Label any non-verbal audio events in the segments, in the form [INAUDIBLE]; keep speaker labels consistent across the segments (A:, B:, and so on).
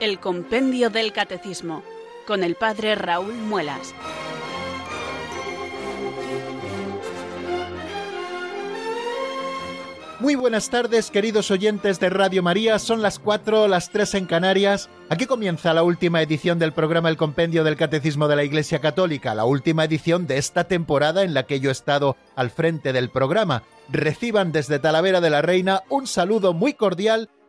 A: El Compendio del Catecismo, con el Padre Raúl Muelas.
B: Muy buenas tardes, queridos oyentes de Radio María. Son las 4, las 3 en Canarias. Aquí comienza la última edición del programa El Compendio del Catecismo de la Iglesia Católica, la última edición de esta temporada en la que yo he estado al frente del programa. Reciban desde Talavera de la Reina un saludo muy cordial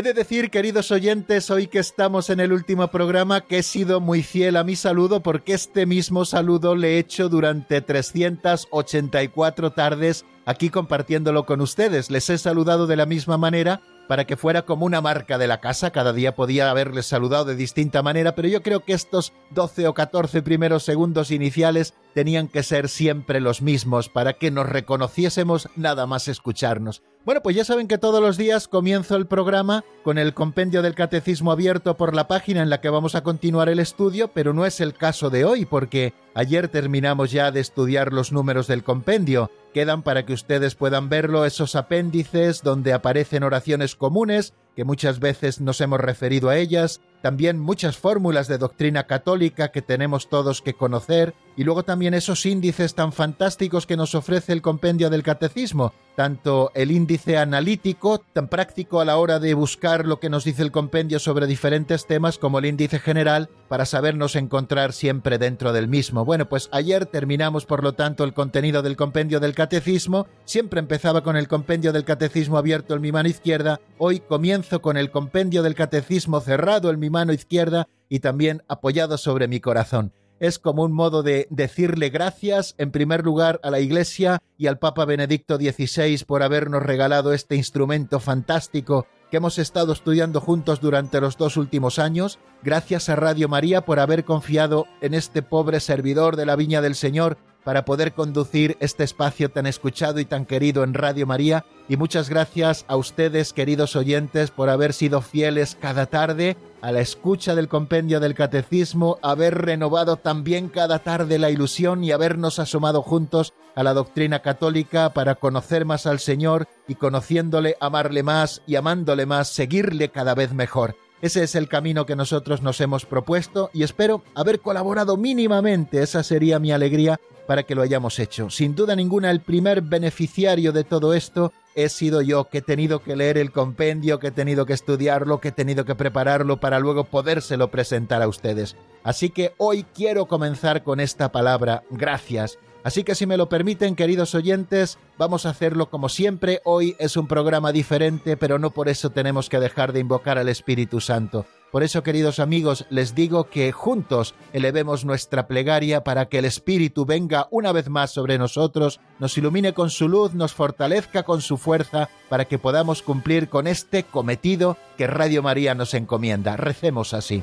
B: He de decir, queridos oyentes, hoy que estamos en el último programa, que he sido muy fiel a mi saludo porque este mismo saludo le he hecho durante 384 tardes aquí compartiéndolo con ustedes. Les he saludado de la misma manera para que fuera como una marca de la casa. Cada día podía haberles saludado de distinta manera, pero yo creo que estos 12 o 14 primeros segundos iniciales tenían que ser siempre los mismos para que nos reconociésemos nada más escucharnos. Bueno, pues ya saben que todos los días comienzo el programa con el compendio del catecismo abierto por la página en la que vamos a continuar el estudio, pero no es el caso de hoy porque ayer terminamos ya de estudiar los números del compendio. Quedan para que ustedes puedan verlo esos apéndices donde aparecen oraciones comunes que muchas veces nos hemos referido a ellas, también muchas fórmulas de doctrina católica que tenemos todos que conocer, y luego también esos índices tan fantásticos que nos ofrece el compendio del catecismo, tanto el índice analítico, tan práctico a la hora de buscar lo que nos dice el compendio sobre diferentes temas, como el índice general, para sabernos encontrar siempre dentro del mismo. Bueno, pues ayer terminamos, por lo tanto, el contenido del compendio del catecismo, siempre empezaba con el compendio del catecismo abierto en mi mano izquierda, hoy comienzo con el compendio del catecismo cerrado en mi mano izquierda y también apoyado sobre mi corazón. Es como un modo de decirle gracias, en primer lugar, a la Iglesia y al Papa Benedicto XVI por habernos regalado este instrumento fantástico que hemos estado estudiando juntos durante los dos últimos años. Gracias a Radio María por haber confiado en este pobre servidor de la Viña del Señor para poder conducir este espacio tan escuchado y tan querido en Radio María. Y muchas gracias a ustedes, queridos oyentes, por haber sido fieles cada tarde a la escucha del compendio del catecismo, haber renovado también cada tarde la ilusión y habernos asomado juntos a la doctrina católica para conocer más al Señor y conociéndole, amarle más y amándole más, seguirle cada vez mejor. Ese es el camino que nosotros nos hemos propuesto y espero haber colaborado mínimamente, esa sería mi alegría, para que lo hayamos hecho. Sin duda ninguna, el primer beneficiario de todo esto he sido yo, que he tenido que leer el compendio, que he tenido que estudiarlo, que he tenido que prepararlo para luego podérselo presentar a ustedes. Así que hoy quiero comenzar con esta palabra, gracias. Así que si me lo permiten, queridos oyentes, vamos a hacerlo como siempre. Hoy es un programa diferente, pero no por eso tenemos que dejar de invocar al Espíritu Santo. Por eso, queridos amigos, les digo que juntos elevemos nuestra plegaria para que el Espíritu venga una vez más sobre nosotros, nos ilumine con su luz, nos fortalezca con su fuerza, para que podamos cumplir con este cometido que Radio María nos encomienda. Recemos así.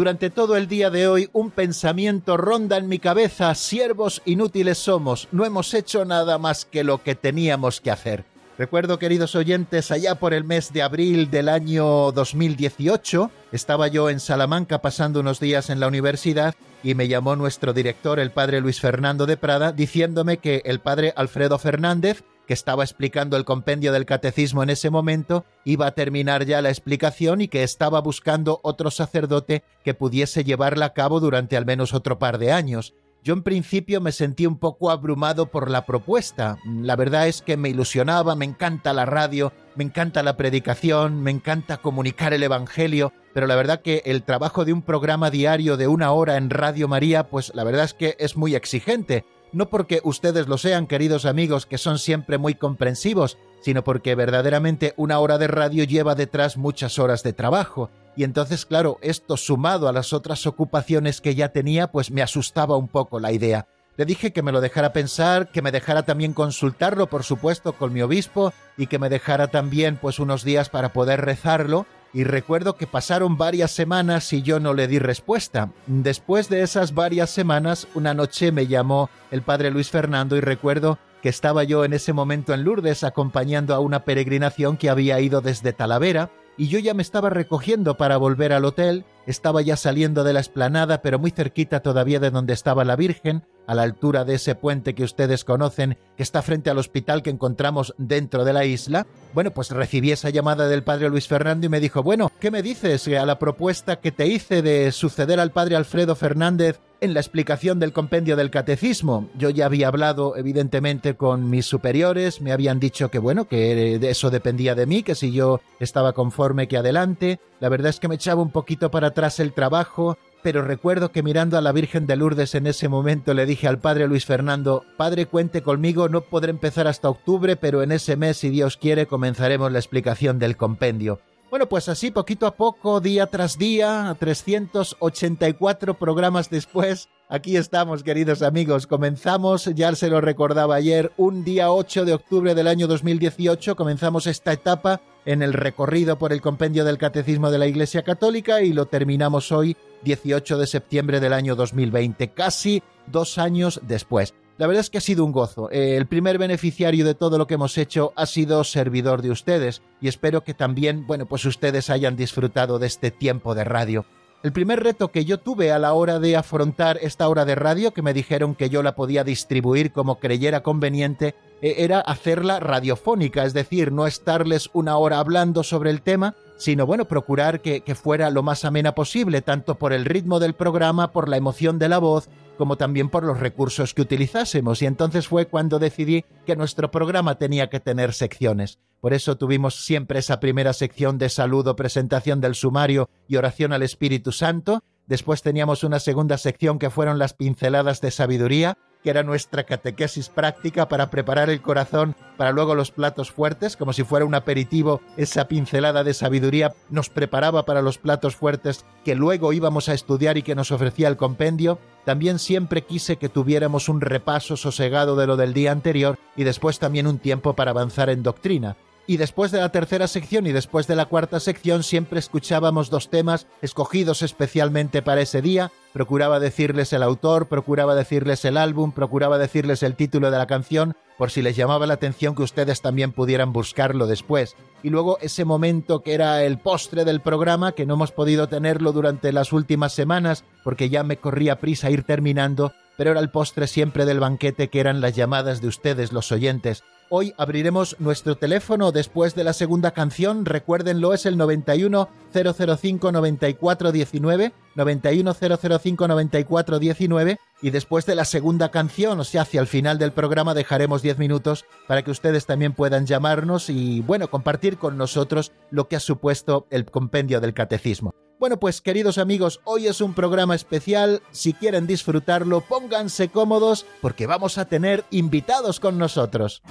B: Durante todo el día de hoy un pensamiento ronda en mi cabeza, siervos inútiles somos, no hemos hecho nada más que lo que teníamos que hacer. Recuerdo, queridos oyentes, allá por el mes de abril del año 2018, estaba yo en Salamanca pasando unos días en la universidad y me llamó nuestro director, el padre Luis Fernando de Prada, diciéndome que el padre Alfredo Fernández, que estaba explicando el compendio del catecismo en ese momento, iba a terminar ya la explicación y que estaba buscando otro sacerdote que pudiese llevarla a cabo durante al menos otro par de años. Yo en principio me sentí un poco abrumado por la propuesta. La verdad es que me ilusionaba, me encanta la radio, me encanta la predicación, me encanta comunicar el Evangelio, pero la verdad que el trabajo de un programa diario de una hora en Radio María, pues la verdad es que es muy exigente. No porque ustedes lo sean, queridos amigos, que son siempre muy comprensivos, sino porque verdaderamente una hora de radio lleva detrás muchas horas de trabajo. Y entonces, claro, esto sumado a las otras ocupaciones que ya tenía, pues me asustaba un poco la idea. Le dije que me lo dejara pensar, que me dejara también consultarlo, por supuesto, con mi obispo y que me dejara también pues unos días para poder rezarlo. Y recuerdo que pasaron varias semanas y yo no le di respuesta. Después de esas varias semanas, una noche me llamó el padre Luis Fernando y recuerdo que estaba yo en ese momento en Lourdes acompañando a una peregrinación que había ido desde Talavera y yo ya me estaba recogiendo para volver al hotel, estaba ya saliendo de la esplanada, pero muy cerquita todavía de donde estaba la Virgen, a la altura de ese puente que ustedes conocen, que está frente al hospital que encontramos dentro de la isla. Bueno, pues recibí esa llamada del padre Luis Fernando y me dijo, bueno, ¿qué me dices a la propuesta que te hice de suceder al padre Alfredo Fernández en la explicación del compendio del catecismo. Yo ya había hablado, evidentemente, con mis superiores, me habían dicho que, bueno, que eso dependía de mí, que si yo estaba conforme que adelante. La verdad es que me echaba un poquito para atrás el trabajo, pero recuerdo que mirando a la Virgen de Lourdes en ese momento le dije al padre Luis Fernando, Padre, cuente conmigo, no podré empezar hasta octubre, pero en ese mes, si Dios quiere, comenzaremos la explicación del compendio. Bueno, pues así poquito a poco, día tras día, 384 programas después, aquí estamos, queridos amigos. Comenzamos, ya se lo recordaba ayer, un día 8 de octubre del año 2018, comenzamos esta etapa en el recorrido por el compendio del Catecismo de la Iglesia Católica y lo terminamos hoy, 18 de septiembre del año 2020, casi dos años después. La verdad es que ha sido un gozo. Eh, el primer beneficiario de todo lo que hemos hecho ha sido servidor de ustedes y espero que también, bueno, pues ustedes hayan disfrutado de este tiempo de radio. El primer reto que yo tuve a la hora de afrontar esta hora de radio, que me dijeron que yo la podía distribuir como creyera conveniente, e, era hacerla radiofónica, es decir, no estarles una hora hablando sobre el tema, sino bueno, procurar que, que, fuera lo más amena posible, tanto por el ritmo del programa, por la emoción de la voz como también por los recursos que utilizásemos. Y entonces fue cuando decidí que nuestro programa tenía que tener secciones. Por eso tuvimos siempre esa primera sección de saludo, presentación del sumario y oración al Espíritu Santo. Después teníamos una segunda sección que fueron las pinceladas de sabiduría, que era nuestra catequesis práctica para preparar el corazón para luego los platos fuertes, como si fuera un aperitivo, esa pincelada de sabiduría nos preparaba para los platos fuertes que luego íbamos a estudiar y que nos ofrecía el compendio. También siempre quise que tuviéramos un repaso sosegado de lo del día anterior y después también un tiempo para avanzar en doctrina y después de la tercera sección y después de la cuarta sección siempre escuchábamos dos temas escogidos especialmente para ese día. Procuraba decirles el autor, procuraba decirles el álbum, procuraba decirles el título de la canción, por si les llamaba la atención que ustedes también pudieran buscarlo después. Y luego ese momento que era el postre del programa, que no hemos podido tenerlo durante las últimas semanas, porque ya me corría prisa ir terminando, pero era el postre siempre del banquete que eran las llamadas de ustedes, los oyentes, Hoy abriremos nuestro teléfono después de la segunda canción. Recuérdenlo, es el 91005 9419, 91005 9419 y después de la segunda canción, o sea, hacia el final del programa dejaremos 10 minutos para que ustedes también puedan llamarnos y bueno, compartir con nosotros lo que ha supuesto el compendio del catecismo. Bueno, pues queridos amigos, hoy es un programa especial. Si quieren disfrutarlo, pónganse cómodos porque vamos a tener invitados con nosotros.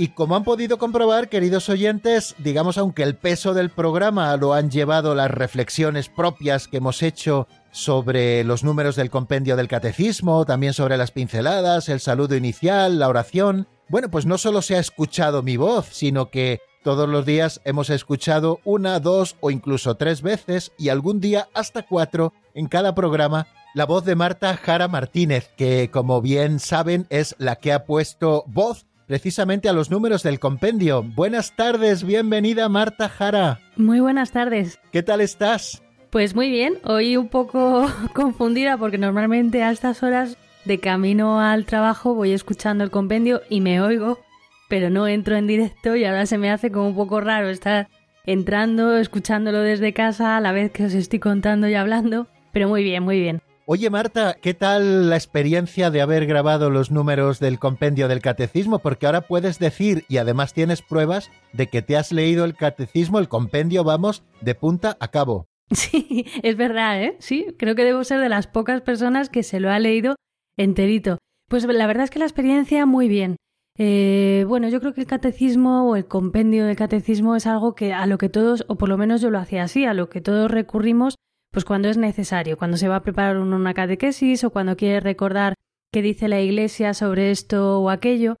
B: Y como han podido comprobar, queridos oyentes, digamos, aunque el peso del programa lo han llevado las reflexiones propias que hemos hecho sobre los números del compendio del catecismo, también sobre las pinceladas, el saludo inicial, la oración, bueno, pues no solo se ha escuchado mi voz, sino que todos los días hemos escuchado una, dos o incluso tres veces y algún día hasta cuatro en cada programa la voz de Marta Jara Martínez, que como bien saben es la que ha puesto voz precisamente a los números del compendio. Buenas tardes, bienvenida Marta Jara.
C: Muy buenas tardes.
B: ¿Qué tal estás?
C: Pues muy bien, hoy un poco [LAUGHS] confundida porque normalmente a estas horas de camino al trabajo voy escuchando el compendio y me oigo, pero no entro en directo y ahora se me hace como un poco raro estar entrando, escuchándolo desde casa a la vez que os estoy contando y hablando, pero muy bien, muy bien.
B: Oye Marta, ¿qué tal la experiencia de haber grabado los números del compendio del catecismo? Porque ahora puedes decir, y además tienes pruebas, de que te has leído el catecismo, el compendio, vamos, de punta a cabo.
C: Sí, es verdad, ¿eh? Sí, creo que debo ser de las pocas personas que se lo ha leído enterito. Pues la verdad es que la experiencia muy bien. Eh, bueno, yo creo que el catecismo o el compendio del catecismo es algo que a lo que todos, o por lo menos yo lo hacía así, a lo que todos recurrimos pues cuando es necesario, cuando se va a preparar una catequesis o cuando quiere recordar qué dice la Iglesia sobre esto o aquello,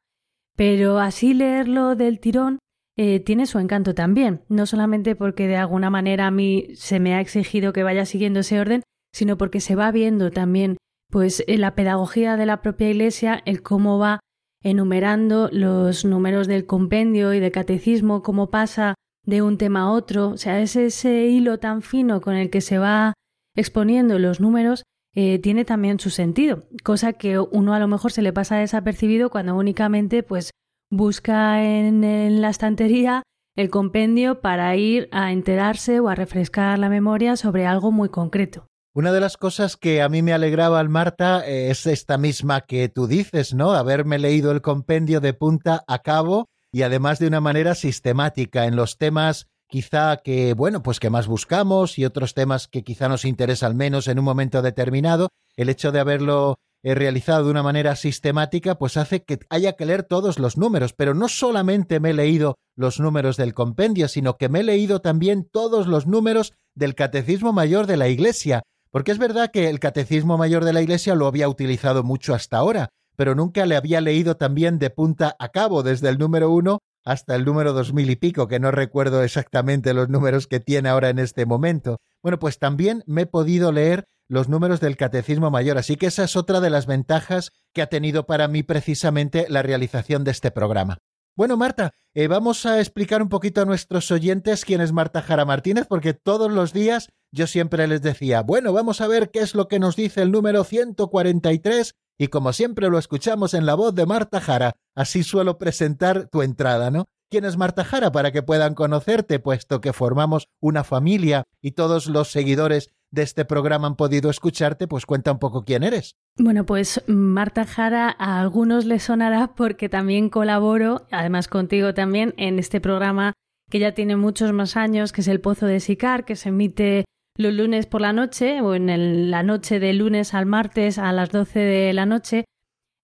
C: pero así leerlo del tirón eh, tiene su encanto también, no solamente porque de alguna manera a mí se me ha exigido que vaya siguiendo ese orden, sino porque se va viendo también pues la pedagogía de la propia Iglesia, el cómo va enumerando los números del compendio y del catecismo, cómo pasa de un tema a otro, o sea, es ese hilo tan fino con el que se va exponiendo los números, eh, tiene también su sentido, cosa que uno a lo mejor se le pasa desapercibido cuando únicamente pues busca en, la estantería el compendio para ir a enterarse o a refrescar la memoria sobre algo muy concreto.
B: Una de las cosas que a mí me alegraba al Marta eh, es esta misma que tú dices, ¿no? Haberme leído el compendio de punta a cabo y además de una manera sistemática en los temas quizá que, bueno, pues que más buscamos y otros temas que quizá nos interesan menos en un momento determinado, el hecho de haberlo eh, realizado de una manera sistemática, pues hace que haya que leer todos los números, pero no solamente me he leído los números del compendio, sino que me he leído también todos los números del Catecismo Mayor de la Iglesia, porque es verdad que el Catecismo Mayor de la Iglesia lo había utilizado mucho hasta ahora, pero nunca le había leído también de punta a cabo, desde el número uno hasta el número dos mil y pico, que no recuerdo exactamente los números que tiene ahora en este momento. Bueno, pues también me he podido leer los números del Catecismo Mayor, así que esa es otra de las ventajas que ha tenido para mí precisamente la realización de este programa. Bueno, Marta, eh, vamos a explicar un poquito a nuestros oyentes quién es Marta Jara Martínez, porque todos los días yo siempre les decía, bueno, vamos a ver qué es lo que nos dice el número 143 y como siempre lo escuchamos en la voz de Marta Jara, así suelo presentar tu entrada, ¿no? ¿Quién es Marta Jara para que puedan conocerte, puesto que formamos una familia y todos los seguidores de este programa han podido escucharte, pues cuenta un poco quién eres.
C: Bueno, pues Marta Jara a algunos les sonará porque también colaboro, además contigo también, en este programa que ya tiene muchos más años, que es El Pozo de Sicar, que se emite los lunes por la noche o en la noche de lunes al martes a las 12 de la noche.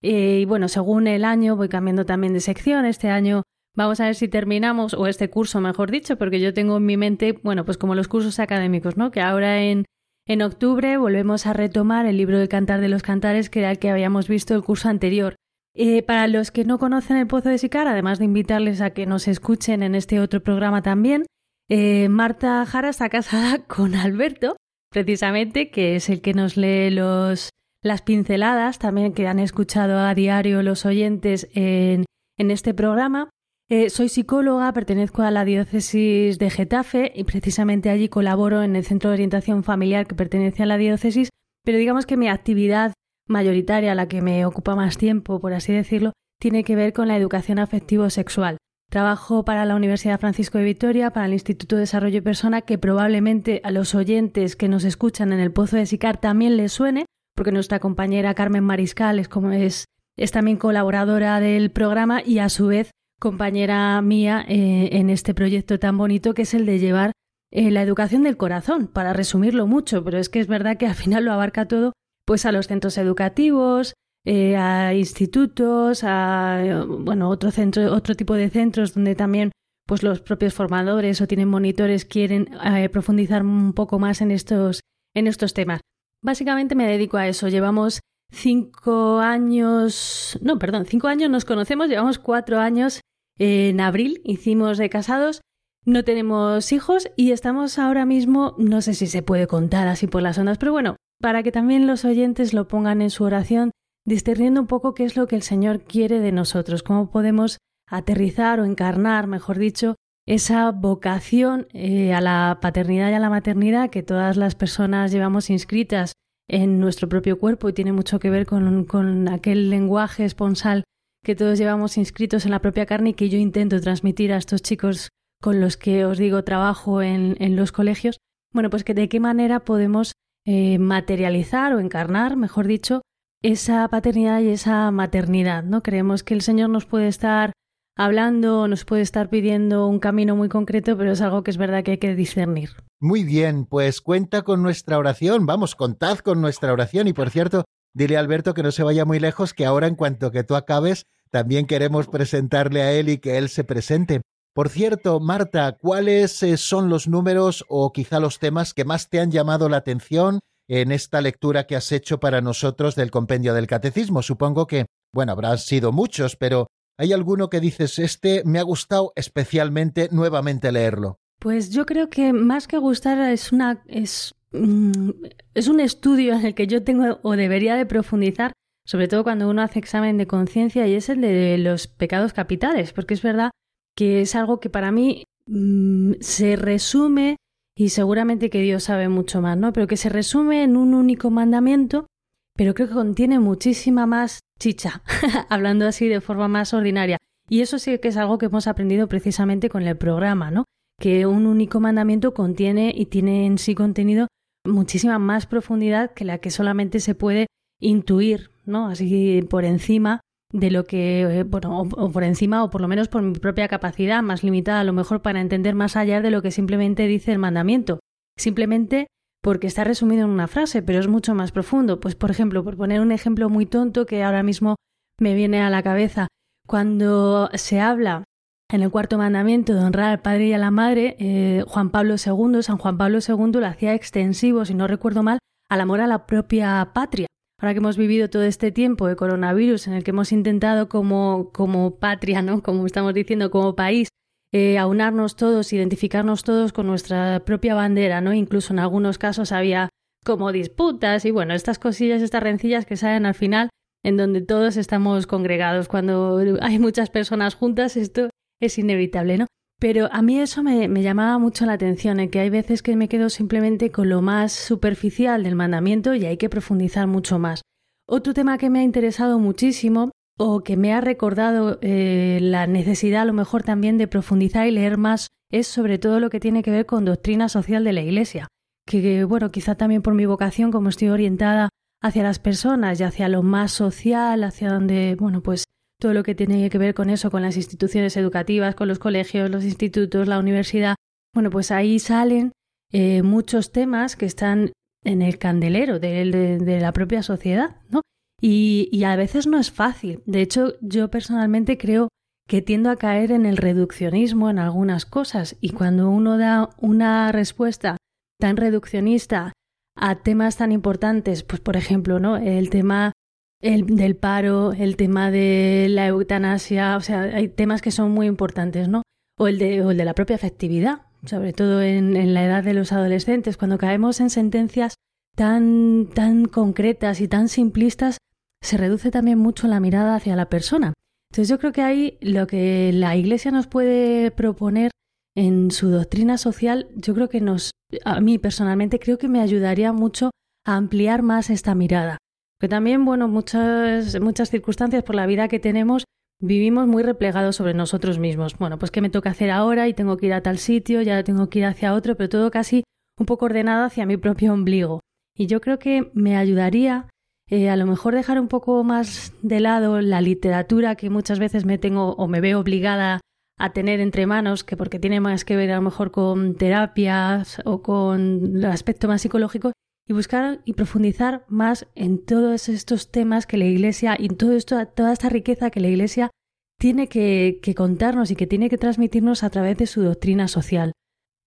C: Eh, y bueno, según el año voy cambiando también de sección. Este año vamos a ver si terminamos, o este curso mejor dicho, porque yo tengo en mi mente, bueno, pues como los cursos académicos, ¿no? Que ahora en, en octubre volvemos a retomar el libro del Cantar de los Cantares, que era el que habíamos visto el curso anterior. Eh, para los que no conocen el Pozo de Sicar, además de invitarles a que nos escuchen en este otro programa también, eh, Marta Jara está casada [LAUGHS] con Alberto, precisamente, que es el que nos lee los, las pinceladas, también que han escuchado a diario los oyentes en, en este programa. Eh, soy psicóloga, pertenezco a la diócesis de Getafe y precisamente allí colaboro en el Centro de Orientación Familiar que pertenece a la diócesis, pero digamos que mi actividad mayoritaria, la que me ocupa más tiempo, por así decirlo, tiene que ver con la educación afectivo-sexual. Trabajo para la Universidad Francisco de Vitoria, para el Instituto de Desarrollo y Persona, que probablemente a los oyentes que nos escuchan en el Pozo de Sicar también les suene, porque nuestra compañera Carmen Mariscal es, como es, es también colaboradora del programa y a su vez compañera mía eh, en este proyecto tan bonito que es el de llevar eh, la educación del corazón, para resumirlo mucho, pero es que es verdad que al final lo abarca todo, pues a los centros educativos, eh, a institutos, a bueno, otro centro, otro tipo de centros donde también pues los propios formadores o tienen monitores quieren eh, profundizar un poco más en estos, en estos temas. Básicamente me dedico a eso. Llevamos cinco años, no, perdón, cinco años nos conocemos, llevamos cuatro años en abril, hicimos de casados. no tenemos hijos y estamos ahora mismo, no sé si se puede contar así por las ondas, pero bueno, para que también los oyentes lo pongan en su oración, discerniendo un poco qué es lo que el Señor quiere de nosotros, cómo podemos aterrizar o encarnar, mejor dicho, esa vocación eh, a la paternidad y a la maternidad que todas las personas llevamos inscritas en nuestro propio cuerpo y tiene mucho que ver con, con aquel lenguaje esponsal que todos llevamos inscritos en la propia carne y que yo intento transmitir a estos chicos con los que os digo trabajo en, en los colegios, bueno, pues que de qué manera podemos eh, materializar o encarnar, mejor dicho, esa paternidad y esa maternidad, ¿no? Creemos que el Señor nos puede estar hablando, nos puede estar pidiendo un camino muy concreto, pero es algo que es verdad que hay que discernir.
B: Muy bien, pues cuenta con nuestra oración, vamos, contad con nuestra oración y por cierto, dile a Alberto que no se vaya muy lejos, que ahora en cuanto que tú acabes, también queremos presentarle a él y que él se presente. Por cierto, Marta, ¿cuáles eh, son los números o quizá los temas que más te han llamado la atención en esta lectura que has hecho para nosotros del compendio del catecismo? Supongo que, bueno, habrán sido muchos, pero ¿hay alguno que dices, este me ha gustado especialmente nuevamente leerlo?
C: Pues yo creo que más que gustar es una es, mm, es un estudio en el que yo tengo o debería de profundizar, sobre todo cuando uno hace examen de conciencia y es el de los pecados capitales, porque es verdad que es algo que para mí mm, se resume, y seguramente que Dios sabe mucho más, ¿no? Pero que se resume en un único mandamiento, pero creo que contiene muchísima más chicha, [LAUGHS] hablando así de forma más ordinaria. Y eso sí que es algo que hemos aprendido precisamente con el programa, ¿no? Que un único mandamiento contiene y tiene en sí contenido muchísima más profundidad que la que solamente se puede intuir, ¿no? Así por encima de lo que, eh, bueno, o, por encima o por lo menos por mi propia capacidad más limitada a lo mejor para entender más allá de lo que simplemente dice el mandamiento. Simplemente porque está resumido en una frase, pero es mucho más profundo. Pues, por ejemplo, por poner un ejemplo muy tonto que ahora mismo me viene a la cabeza, cuando se habla en el cuarto mandamiento de honrar al padre y a la madre, eh, Juan Pablo II, San Juan Pablo II lo hacía extensivo, si no recuerdo mal, al amor a la propia patria ahora que hemos vivido todo este tiempo de coronavirus en el que hemos intentado como, como patria, ¿no? Como estamos diciendo, como país, eh, aunarnos todos, identificarnos todos con nuestra propia bandera, ¿no? Incluso en algunos casos había como disputas y bueno, estas cosillas, estas rencillas que salen al final en donde todos estamos congregados. Cuando hay muchas personas juntas, esto es inevitable, ¿no? Pero a mí eso me, llamaba mucho la atención, en que hay veces que me quedo simplemente con lo más superficial del mandamiento y hay que profundizar mucho más. Otro tema que me ha interesado muchísimo o que me ha recordado eh, la necesidad a lo mejor también de profundizar y leer más es sobre todo lo que tiene que ver con doctrina social de la Iglesia, que bueno, quizá también por mi vocación, como estoy orientada hacia las personas y hacia lo más social, hacia donde, bueno, pues todo lo que tiene que ver con eso, con las instituciones educativas, con los colegios, los institutos, la universidad. Bueno, pues ahí salen eh, muchos temas que están en el candelero de, la propia sociedad, ¿no? Y, y, a veces no es fácil. De hecho, yo personalmente creo que tiendo a caer en el reduccionismo en algunas cosas y cuando uno da una respuesta tan reduccionista a temas tan importantes, pues por ejemplo, ¿no? El tema el del paro, el tema de la eutanasia, o sea, hay temas que son muy importantes, ¿no? O el de, o el de la propia afectividad, sobre todo en, la edad de los adolescentes, cuando caemos en sentencias tan, tan concretas y tan simplistas, se reduce también mucho la mirada hacia la persona. Entonces yo creo que ahí lo que la Iglesia nos puede proponer en su doctrina social, yo creo que nos, a mí personalmente creo que me ayudaría mucho a ampliar más esta mirada. Que también, bueno, muchas, muchas circunstancias por la vida que tenemos vivimos muy replegados sobre nosotros mismos. Bueno, pues qué me toca hacer ahora y tengo que ir a tal sitio, ya tengo que ir hacia otro, pero todo casi un poco ordenado hacia mi propio ombligo. Y yo creo que me ayudaría eh, a lo mejor dejar un poco más de lado la literatura que muchas veces me tengo o me veo obligada a tener entre manos, que porque tiene más que ver a lo mejor con terapias o con el aspecto más psicológico, y buscar y profundizar más en todos estos temas que la Iglesia y todo esto, toda esta riqueza que la Iglesia tiene que, contarnos y que tiene que transmitirnos a través de su doctrina social.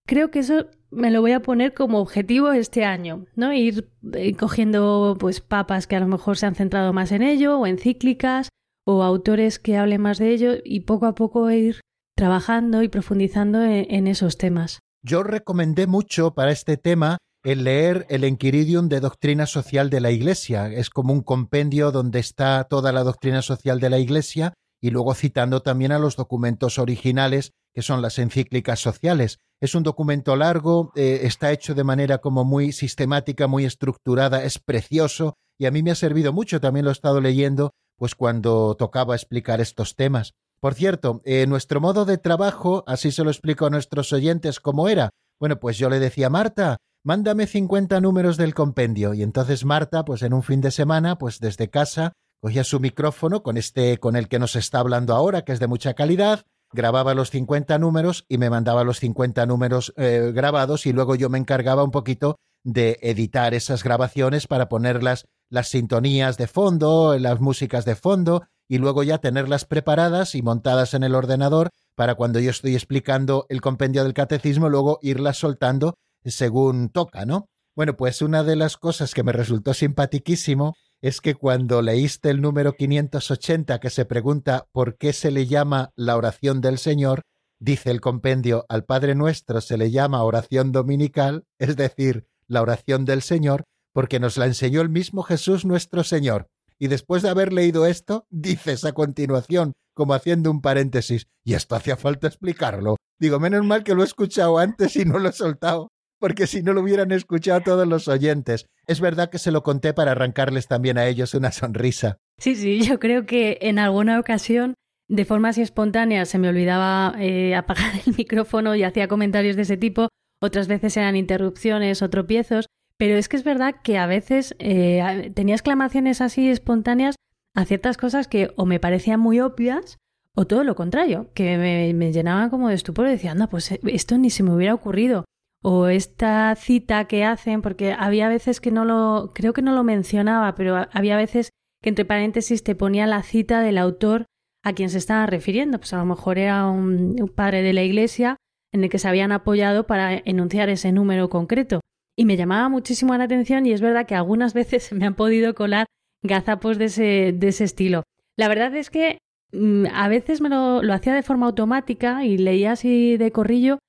C: Creo que eso me lo voy a poner como objetivo este año, ¿no? Ir, eh, cogiendo pues papas que a lo mejor se han centrado más en ello, o encíclicas, o autores que hablen más de ello, y poco a poco ir trabajando y profundizando en, esos temas.
B: Yo recomendé mucho para este tema el leer el Enquiridium de Doctrina Social de la Iglesia. Es como un compendio donde está toda la doctrina social de la Iglesia y luego citando también a los documentos originales que son las encíclicas sociales. Es un documento largo, eh, está hecho de manera como muy sistemática, muy estructurada, es precioso y a mí me ha servido mucho, también lo he estado leyendo, pues cuando tocaba explicar estos temas. Por cierto, eh, nuestro modo de trabajo, así se lo explico a nuestros oyentes cómo era. Bueno, pues yo le decía, Marta, mándame 50 números del compendio. Y entonces Marta, pues en un fin de semana, pues desde casa, cogía su micrófono con este, con el que nos está hablando ahora, que es de mucha calidad, grababa los 50 números y me mandaba los 50 números eh, grabados y luego yo me encargaba un poquito de editar esas grabaciones para ponerlas las sintonías de fondo, las músicas de fondo y luego ya tenerlas preparadas y montadas en el ordenador para cuando yo estoy explicando el compendio del catecismo luego irlas soltando según toca, ¿no? Bueno, pues una de las cosas que me resultó simpaticísimo es que cuando leíste el número 580 que se pregunta por qué se le llama la oración del Señor, dice el compendio al Padre Nuestro se le llama oración dominical, es decir, la oración del Señor, porque nos la enseñó el mismo Jesús nuestro Señor. Y después de haber leído esto, dices a continuación, como haciendo un paréntesis, y esto hacía falta explicarlo. Digo, menos mal que lo he escuchado antes y no lo he soltado porque si no lo hubieran escuchado todos los oyentes. Es verdad que se lo conté para arrancarles también a ellos una sonrisa.
C: Sí, sí, yo creo que en alguna ocasión, de forma así espontánea, se me olvidaba eh, apagar el micrófono y hacía comentarios de ese tipo. Otras veces eran interrupciones o tropiezos. Pero es que es verdad que a veces eh, tenía exclamaciones así espontáneas a ciertas cosas que o me parecían muy obvias o todo lo contrario, que me, me llenaban como de estupor y decía, anda, pues esto ni se me hubiera ocurrido o esta cita que hacen, porque había veces que no lo, creo que no lo mencionaba, pero había veces que entre paréntesis te ponía la cita del autor a quien se estaba refiriendo. Pues a lo mejor era un, padre de la iglesia en el que se habían apoyado para enunciar ese número concreto. Y me llamaba muchísimo la atención y es verdad que algunas [LAUGHS] veces me han podido colar gazapos de ese, de ese estilo. La verdad es que mm, a veces me lo, lo hacía de forma automática y leía así de corrillo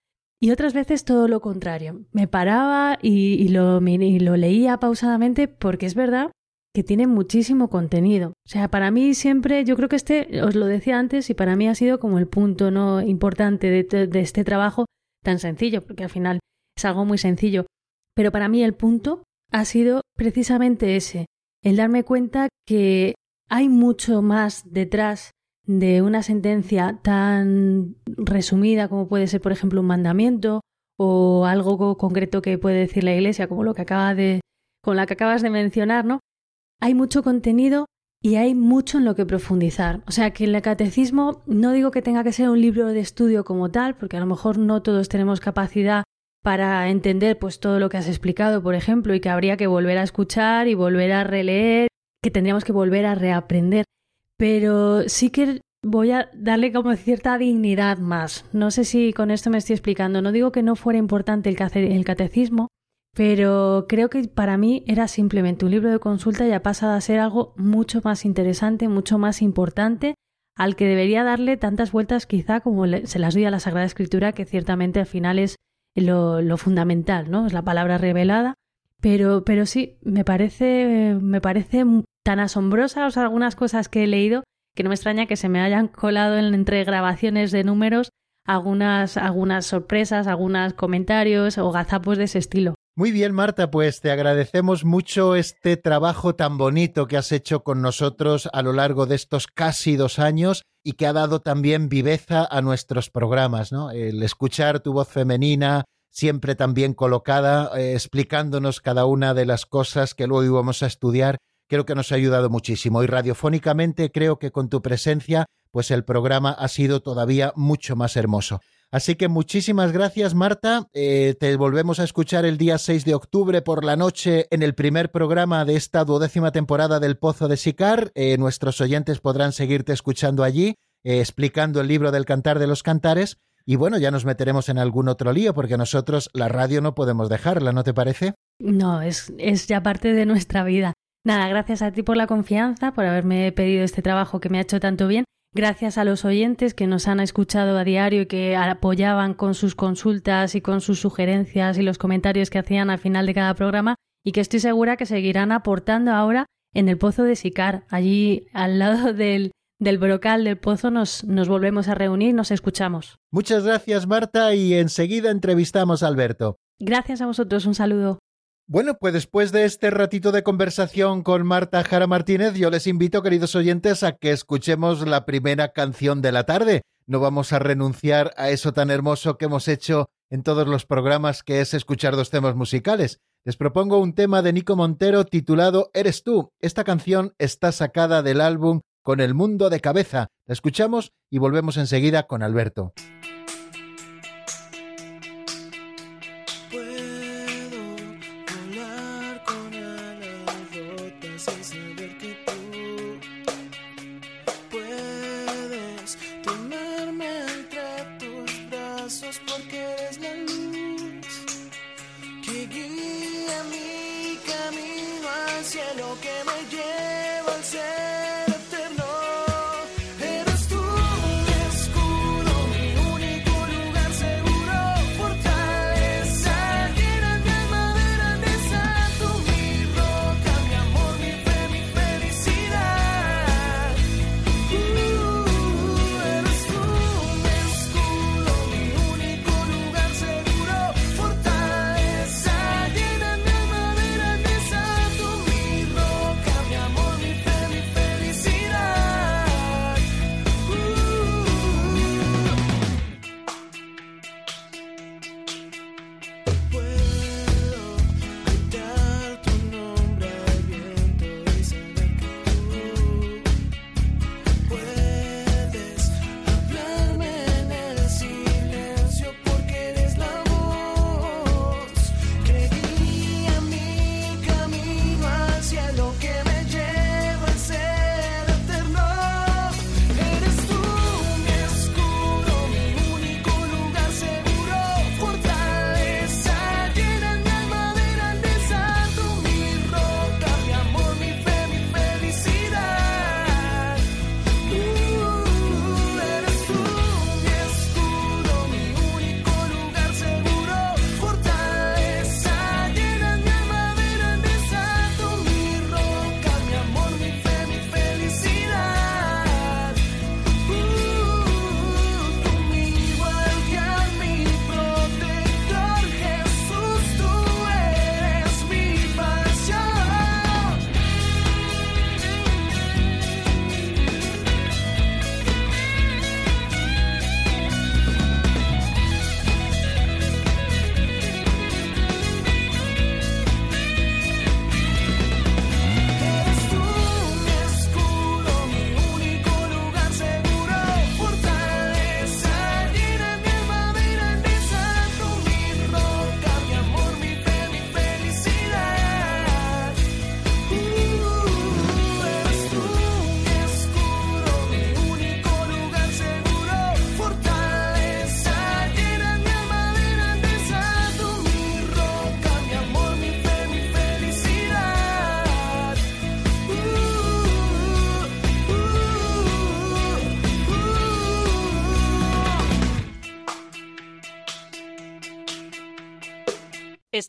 C: y otras veces todo lo contrario. Me paraba y, lo, lo leía pausadamente porque es verdad que tiene muchísimo contenido. O sea, para mí siempre, yo creo que este, os lo decía antes, y para mí ha sido como el punto no importante de, de, este trabajo tan sencillo, porque al final es algo muy sencillo. Pero para mí el punto ha sido precisamente ese, el darme cuenta que hay mucho más detrás de una sentencia tan resumida como puede ser, por ejemplo, un mandamiento o algo concreto que puede decir la Iglesia, como lo que acaba de, con la que acabas de mencionar, ¿no? Hay mucho contenido y hay mucho en lo que profundizar. O sea que el catecismo no digo que tenga que ser un libro de estudio como tal, porque a lo mejor no todos tenemos capacidad para entender pues todo lo que has explicado, por ejemplo, y que habría que volver a escuchar y volver a releer, que tendríamos que volver a reaprender pero sí que voy a darle como cierta dignidad más. No sé si con esto me estoy explicando. No digo que no fuera importante el, catecismo, pero creo que para mí era simplemente un libro de consulta y ha pasado a ser algo mucho más interesante, mucho más importante, al que debería darle tantas vueltas quizá como se las doy a la Sagrada Escritura, que ciertamente al final es lo, lo fundamental, ¿no? Es la palabra revelada. Pero, pero sí, me parece, me parece tan asombrosas algunas cosas que he leído que no me extraña que se me hayan colado entre grabaciones de números algunas, algunas sorpresas, algunos comentarios o gazapos de ese estilo.
B: Muy bien, Marta, pues te agradecemos mucho este trabajo tan bonito que has hecho con nosotros a lo largo de estos casi dos años y que ha dado también viveza a nuestros programas, ¿no? El escuchar tu voz femenina, siempre tan bien colocada, eh, explicándonos cada una de las cosas que luego íbamos a estudiar, creo que nos ha ayudado muchísimo. Y radiofónicamente creo que con tu presencia, pues el programa ha sido todavía mucho más hermoso. Así que muchísimas gracias, Marta. Eh, te volvemos a escuchar el día 6 de octubre por la noche en el primer programa de esta duodécima temporada del Pozo de Sicar. Eh, nuestros oyentes podrán seguirte escuchando allí, explicando el libro del Cantar de los Cantares. Y bueno, ya nos meteremos en algún otro lío porque nosotros la radio no podemos dejarla, ¿no te parece?
C: No, es, es ya parte de nuestra vida. Nada, gracias a ti por la confianza, por haberme pedido este trabajo que me ha hecho tanto bien. gracias a los oyentes que nos han escuchado a diario y que apoyaban con sus consultas y con sus sugerencias y los comentarios que hacían al final de cada programa y que estoy segura que seguirán aportando ahora en el Pozo de Sicar. Allí al lado del, del brocal del Pozo nos, nos volvemos a reunir, nos escuchamos.
D: Muchas gracias Marta y enseguida entrevistamos a Alberto.
C: Gracias a vosotros, un saludo.
D: Bueno, pues después de este ratito de conversación con Marta Jara Martínez, yo les invito, queridos oyentes, a que escuchemos la primera canción de la tarde. No vamos a renunciar a eso tan hermoso que hemos hecho en todos los programas, que es escuchar dos temas musicales. Les propongo un tema de Nico Montero titulado Eres tú. Esta canción está sacada del álbum Con el mundo de cabeza. La escuchamos y volvemos enseguida con Alberto.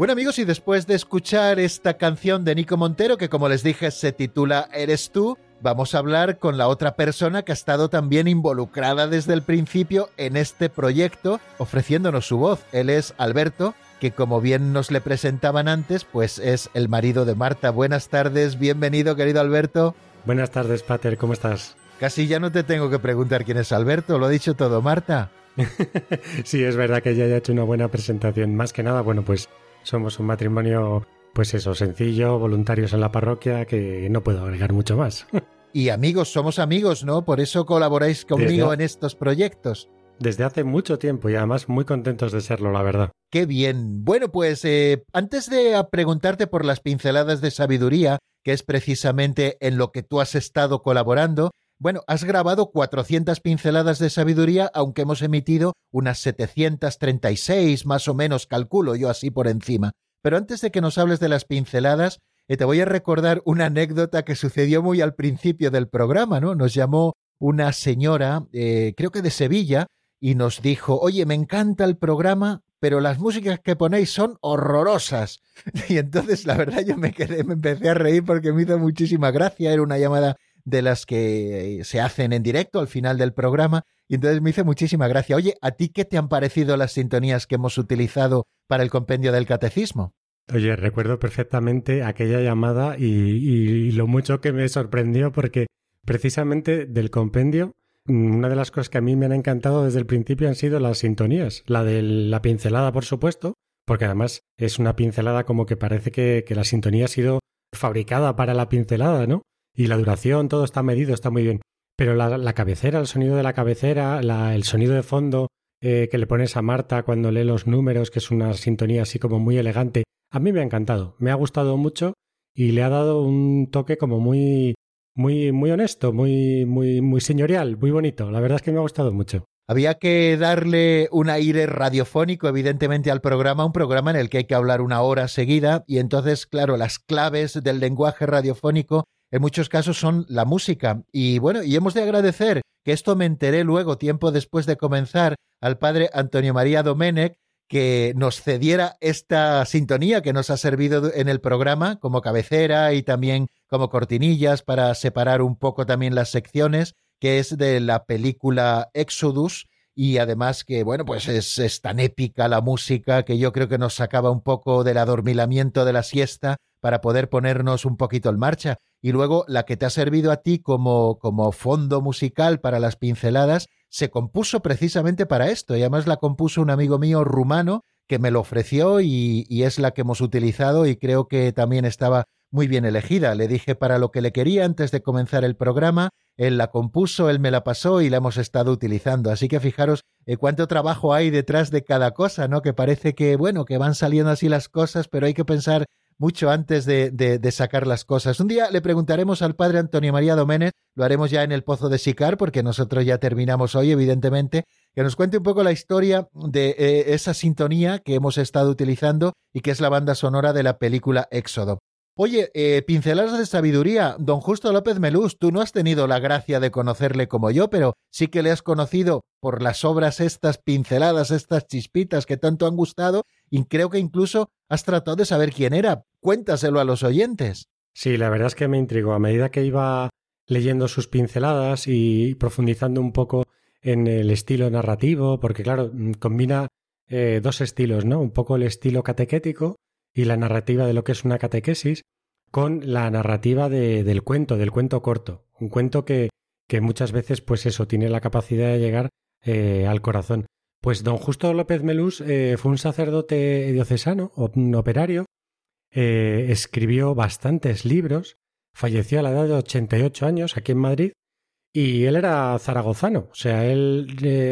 D: Bueno amigos, y después de escuchar esta canción de Nico Montero, que como les dije se titula Eres tú, vamos a hablar con la otra persona que ha estado también involucrada desde el principio en este proyecto, ofreciéndonos su voz. Él es Alberto, que como bien nos le presentaban antes, pues es el marido de Marta. Buenas tardes, bienvenido querido Alberto.
E: Buenas tardes, Pater, ¿cómo estás?
D: Casi ya no te tengo que preguntar quién es Alberto, lo ha dicho todo Marta. [LAUGHS]
E: sí, es verdad que ya haya hecho una buena presentación. Más que nada, bueno, pues somos un matrimonio, pues eso, sencillo, voluntarios en la parroquia, que no puedo agregar mucho más. [LAUGHS]
D: y amigos, somos amigos, ¿no? Por eso colaboráis conmigo en estos proyectos.
E: desde hace mucho tiempo y además muy contentos de serlo, la verdad.
B: Qué bien. Bueno, pues eh, antes de preguntarte por las pinceladas de sabiduría, que es precisamente en lo que tú has estado colaborando, bueno, has grabado 400 pinceladas de sabiduría, aunque hemos emitido unas 736, más o menos, calculo yo así por encima. Pero antes de que nos hables de las pinceladas, eh, te voy a recordar una anécdota que sucedió muy al principio del programa, ¿no? Nos llamó una señora, eh, creo que de Sevilla, y nos dijo, oye, me encanta el programa, pero las músicas que ponéis son horrorosas. [LAUGHS] Y entonces, la verdad, yo me quedé, me empecé a reír porque me hizo muchísima gracia. Era una llamada de las que se hacen en directo al final del programa. Y entonces me hizo muchísima gracia. Oye, ¿a ti qué te han parecido las sintonías que hemos utilizado para el compendio del catecismo?
E: Oye, recuerdo perfectamente aquella llamada y, lo mucho que me sorprendió porque precisamente del compendio, una de las cosas que a mí me han encantado desde el principio han sido las sintonías. La de la pincelada, por supuesto, porque además es una pincelada como que parece que la sintonía ha sido fabricada para la pincelada, ¿no? Y la duración, todo está medido, está muy bien. Pero la, cabecera, el sonido de la cabecera, el sonido de fondo eh, que le pones a Marta cuando lee los números, que es una sintonía así como muy elegante, a mí me ha encantado, me ha gustado mucho y le ha dado un toque como muy, muy, muy honesto, muy, muy, muy señorial, muy bonito. La verdad es que me ha gustado mucho.
B: Había que darle un aire radiofónico, evidentemente, al programa, un programa en el que hay que hablar una hora seguida, y entonces, claro, las claves del lenguaje radiofónico en muchos casos son la música. Y bueno, y hemos de agradecer que esto me enteré luego, tiempo después de comenzar, al padre Antonio María Domenech, que nos cediera esta sintonía que nos ha servido en el programa como cabecera y también como cortinillas para separar un poco también las secciones, que es de la película Exodus, y además que, bueno, pues es, es, tan épica la música que yo creo que nos sacaba un poco del adormilamiento de la siesta para poder ponernos un poquito en marcha. Y luego la que te ha servido a ti como, como fondo musical para las pinceladas se compuso precisamente para esto. Y además la compuso un amigo mío rumano que me lo ofreció y, y es la que hemos utilizado y creo que también estaba muy bien elegida. Le dije para lo que le quería antes de comenzar el programa, él la compuso, él me la pasó y la hemos estado utilizando. Así que fijaros eh, cuánto trabajo hay detrás de cada cosa, ¿no? Que parece que, bueno, que van saliendo así las cosas, pero hay que pensar mucho antes de, de, sacar las cosas. Un día le preguntaremos al padre Antonio María Doménez, lo haremos ya en el Pozo de Sicar, porque nosotros ya terminamos hoy, evidentemente, que nos cuente un poco la historia de eh, esa sintonía que hemos estado utilizando y que es la banda sonora de la película Éxodo. Oye, eh, pinceladas de sabiduría, don Justo López Melús, tú no has tenido la gracia de conocerle como yo, pero sí que le has conocido por las obras estas pinceladas, estas chispitas que tanto han gustado, y creo que incluso has tratado de saber quién era. Cuéntaselo a los oyentes.
E: Sí, la verdad es que me intrigó. A medida que iba leyendo sus pinceladas y profundizando un poco en el estilo narrativo, porque claro, mm, combina eh, dos estilos, ¿no? Un poco el estilo catequético y la narrativa de lo que es una catequesis con la narrativa de, del cuento, del cuento corto. Un cuento que, que, muchas veces, pues eso, tiene la capacidad de llegar eh, al corazón. Pues don Justo López Melús eh, fue un sacerdote diocesano, un operario, eh, escribió bastantes libros, falleció a la edad de 88 años aquí en Madrid y él era zaragozano, o sea, él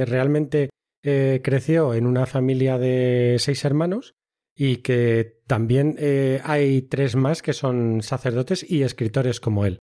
E: realmente creció en una familia de seis hermanos y que también eh, hay tres más que son sacerdotes y escritores como él.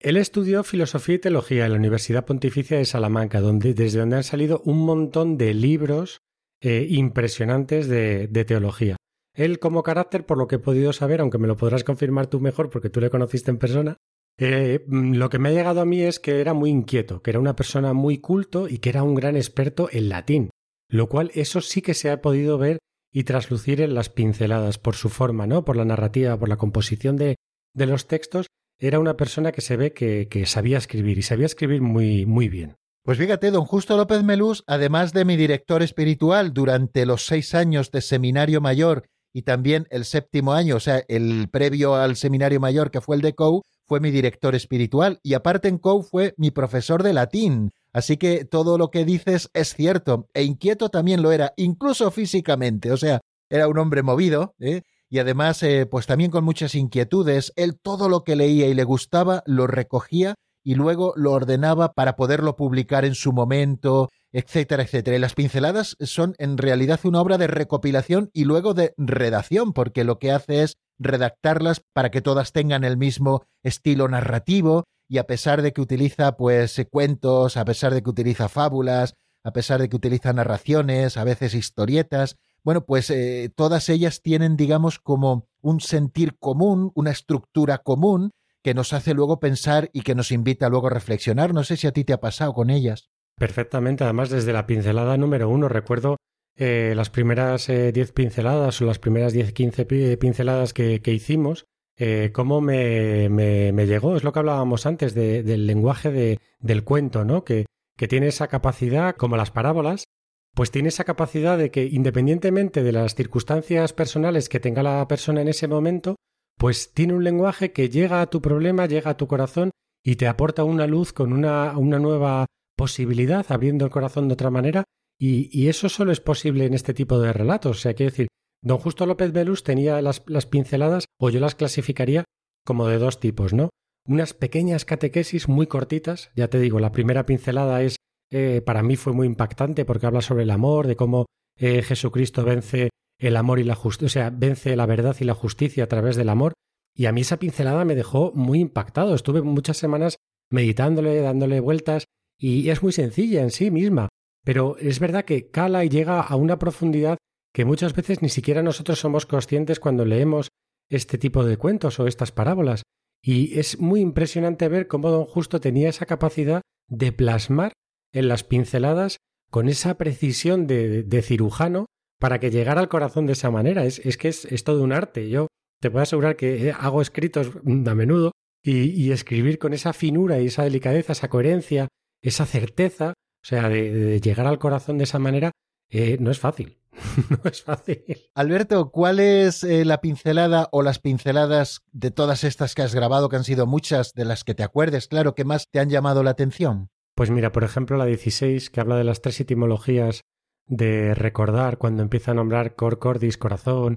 E: Él estudió filosofía y teología en la Universidad Pontificia de Salamanca, desde donde han salido un montón de libros eh, impresionantes de, teología. Él como carácter, por lo que he podido saber, aunque me lo podrás confirmar tú mejor porque tú le conociste en persona, eh, lo que me ha llegado a mí es que era muy inquieto, que era una persona muy culto y que era un gran experto en latín, lo cual eso sí que se ha podido ver y traslucir en las pinceladas por su forma, ¿no? Por la narrativa, por la composición de, de los textos, era una persona que se ve que, que, sabía escribir y sabía escribir muy, muy bien.
B: Pues fíjate, don Justo López Melús, además de mi director espiritual durante los seis años de seminario mayor y también el séptimo año, o sea, el previo al seminario mayor que fue el de COU, fue mi director espiritual y aparte en COU fue mi profesor de latín. Así que todo lo que dices es cierto, e inquieto también lo era, incluso físicamente, o sea, era un hombre movido, ¿eh? y además, eh, pues también con muchas inquietudes, él todo lo que leía y le gustaba lo recogía y luego lo ordenaba para poderlo publicar en su momento, etcétera, etcétera. Y las pinceladas son en realidad una obra de recopilación y luego de redacción, porque lo que hace es redactarlas para que todas tengan el mismo estilo narrativo y a pesar de que utiliza pues cuentos, a pesar de que utiliza fábulas, a pesar de que utiliza narraciones, a veces historietas, bueno, pues eh, todas ellas tienen, digamos, como un sentir común, una estructura común que nos hace luego pensar y que nos invita luego a reflexionar. No sé si a ti te ha pasado con ellas.
E: Perfectamente, además desde la pincelada número uno, recuerdo eh, las primeras eh, diez pinceladas o las primeras diez, quince pinceladas que, hicimos, eh, cómo me, me, llegó, es lo que hablábamos antes del lenguaje de, del cuento, ¿no? Que, que tiene esa capacidad, como las parábolas, pues tiene esa capacidad de que independientemente de las circunstancias personales que tenga la persona en ese momento, pues tiene un lenguaje que llega a tu problema, llega a tu corazón y te aporta una luz con una, una nueva posibilidad, abriendo el corazón de otra manera, y, eso solo es posible en este tipo de relatos. O sea, quiero decir, don Justo López Velus tenía las, pinceladas, o yo las clasificaría como de dos tipos, ¿no? Unas pequeñas catequesis muy cortitas, ya te digo, la primera pincelada es, eh, para mí fue muy impactante porque habla sobre el amor, de cómo eh, Jesucristo vence el amor y la justicia, o sea, vence la verdad y la justicia a través del amor, y a mí esa pincelada me dejó muy impactado. Estuve muchas semanas meditándole, dándole vueltas, y es muy sencilla en sí misma, pero es verdad que cala y llega a una profundidad que muchas veces ni siquiera nosotros somos conscientes cuando leemos este tipo de cuentos o estas parábolas. Y es muy impresionante ver cómo don Justo tenía esa capacidad de plasmar en las pinceladas con esa precisión de, cirujano para que llegara al corazón de esa manera. Es, es que es, todo un arte. Yo te puedo asegurar que hago escritos a menudo y escribir con esa finura y esa delicadeza, esa coherencia, esa certeza, o sea, de, llegar al corazón de esa manera, eh, no es fácil. [LAUGHS] no es fácil.
B: Alberto, ¿cuál es eh, la pincelada o las pinceladas de todas estas que has grabado, que han sido muchas de las que te acuerdes, claro, que más te han llamado la atención?
E: Pues mira, por ejemplo, la 16, que habla de las tres etimologías de recordar cuando empieza a nombrar cor cordis, corazón,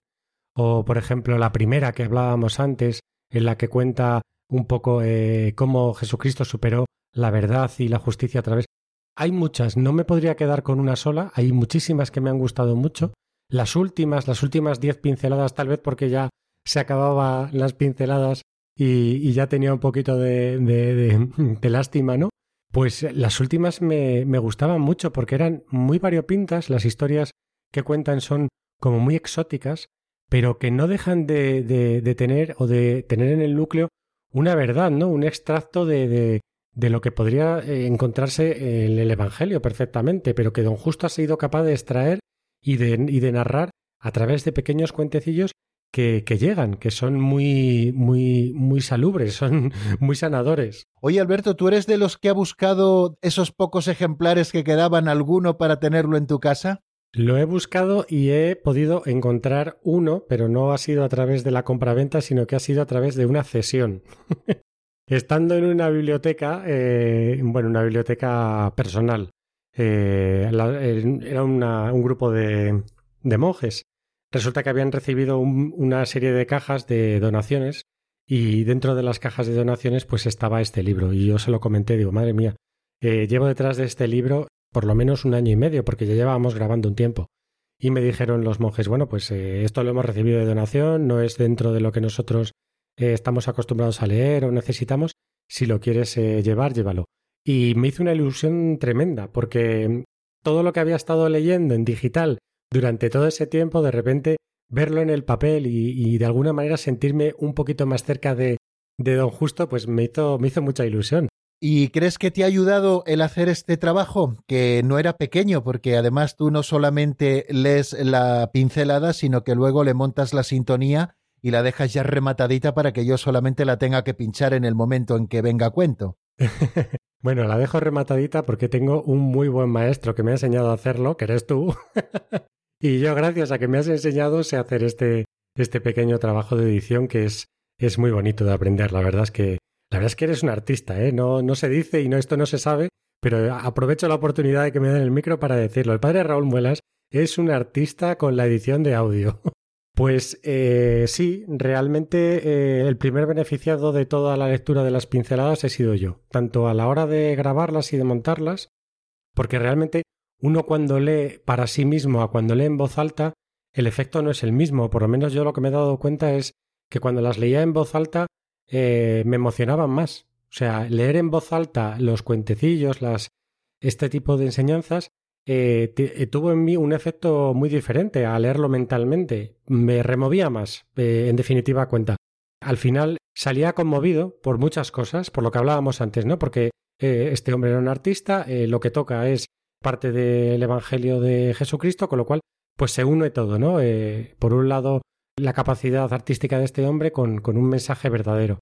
E: o por ejemplo la primera que hablábamos antes, en la que cuenta un poco eh, cómo Jesucristo superó la verdad y la justicia a través. Hay muchas, no me podría quedar con una sola, hay muchísimas que me han gustado mucho. Las últimas, las últimas diez pinceladas, tal vez porque ya se acababan las pinceladas y, ya tenía un poquito de, de, lástima, ¿no? Pues las últimas me, me gustaban mucho porque eran muy variopintas, las historias que cuentan son como muy exóticas, pero que no dejan de, de, tener o de tener en el núcleo una verdad, ¿no? Un extracto de, de lo que podría eh, encontrarse en el Evangelio perfectamente, pero que don Justo ha sido capaz de extraer y de, y de narrar a través de pequeños cuentecillos que, que, llegan, que son muy, muy, muy salubres, son [LAUGHS] muy sanadores.
B: Oye, Alberto, ¿tú eres de los que ha buscado esos pocos ejemplares que quedaban alguno para tenerlo en tu casa?
E: Lo he buscado y he podido encontrar uno, pero no ha sido a través de la compraventa, sino que ha sido a través de una cesión. [LAUGHS] Estando en una biblioteca, eh, bueno, una biblioteca personal, eh, era un grupo de, monjes. Resulta que habían recibido una serie de cajas de donaciones y dentro de las cajas de donaciones pues estaba este libro y yo se lo comenté, digo, madre mía, eh, llevo detrás de este libro por lo menos un año y medio porque ya llevábamos grabando un tiempo. Y me dijeron los monjes, bueno, pues esto lo hemos recibido de donación, no es dentro de lo que nosotros eh, estamos acostumbrados a leer o necesitamos, si lo quieres eh, llevar, llévalo. Y me hizo una ilusión tremenda, porque todo lo que había estado leyendo en digital durante todo ese tiempo, de repente verlo en el papel y, de alguna manera sentirme un poquito más cerca de, de Don Justo, pues me hizo, me hizo mucha ilusión.
B: ¿Y crees que te ha ayudado el hacer este trabajo? Que no era pequeño, porque además tú no solamente lees la pincelada, sino que luego le montas la sintonía y la dejas ya rematadita para que yo solamente la tenga que pinchar en el momento en que venga cuento. [LAUGHS]
E: bueno, la dejo rematadita porque tengo un muy buen maestro que me ha enseñado a hacerlo, que eres tú. [LAUGHS] y yo, gracias a que me has enseñado, sé hacer este, este pequeño trabajo de edición que es, es muy bonito de aprender. La verdad es que, la verdad es que eres un artista, ¿eh? No, no se dice y no, esto no se sabe, pero aprovecho la oportunidad de que me den el micro para decirlo. El padre Raúl Muelas es un artista con la edición de audio. [LAUGHS] Pues eh, sí, realmente eh, el primer beneficiado de toda la lectura de las pinceladas he sido yo, tanto a la hora de grabarlas y de montarlas, porque realmente uno cuando lee para sí mismo a cuando lee en voz alta, el efecto no es el mismo. Por lo menos yo lo que me he dado cuenta es que cuando las leía en voz alta eh, me emocionaban más. O sea, leer en voz alta los cuentecillos, las, este tipo de enseñanzas, eh, eh, tuvo en mí un efecto muy diferente a leerlo mentalmente. Me removía más, en definitiva cuenta. Al final salía conmovido por muchas cosas, por lo que hablábamos antes, ¿no? Porque este hombre era un artista, lo que toca es parte del Evangelio de Jesucristo, con lo cual pues se une todo, ¿no? Eh, por un lado, la capacidad artística de este hombre con, con un mensaje verdadero.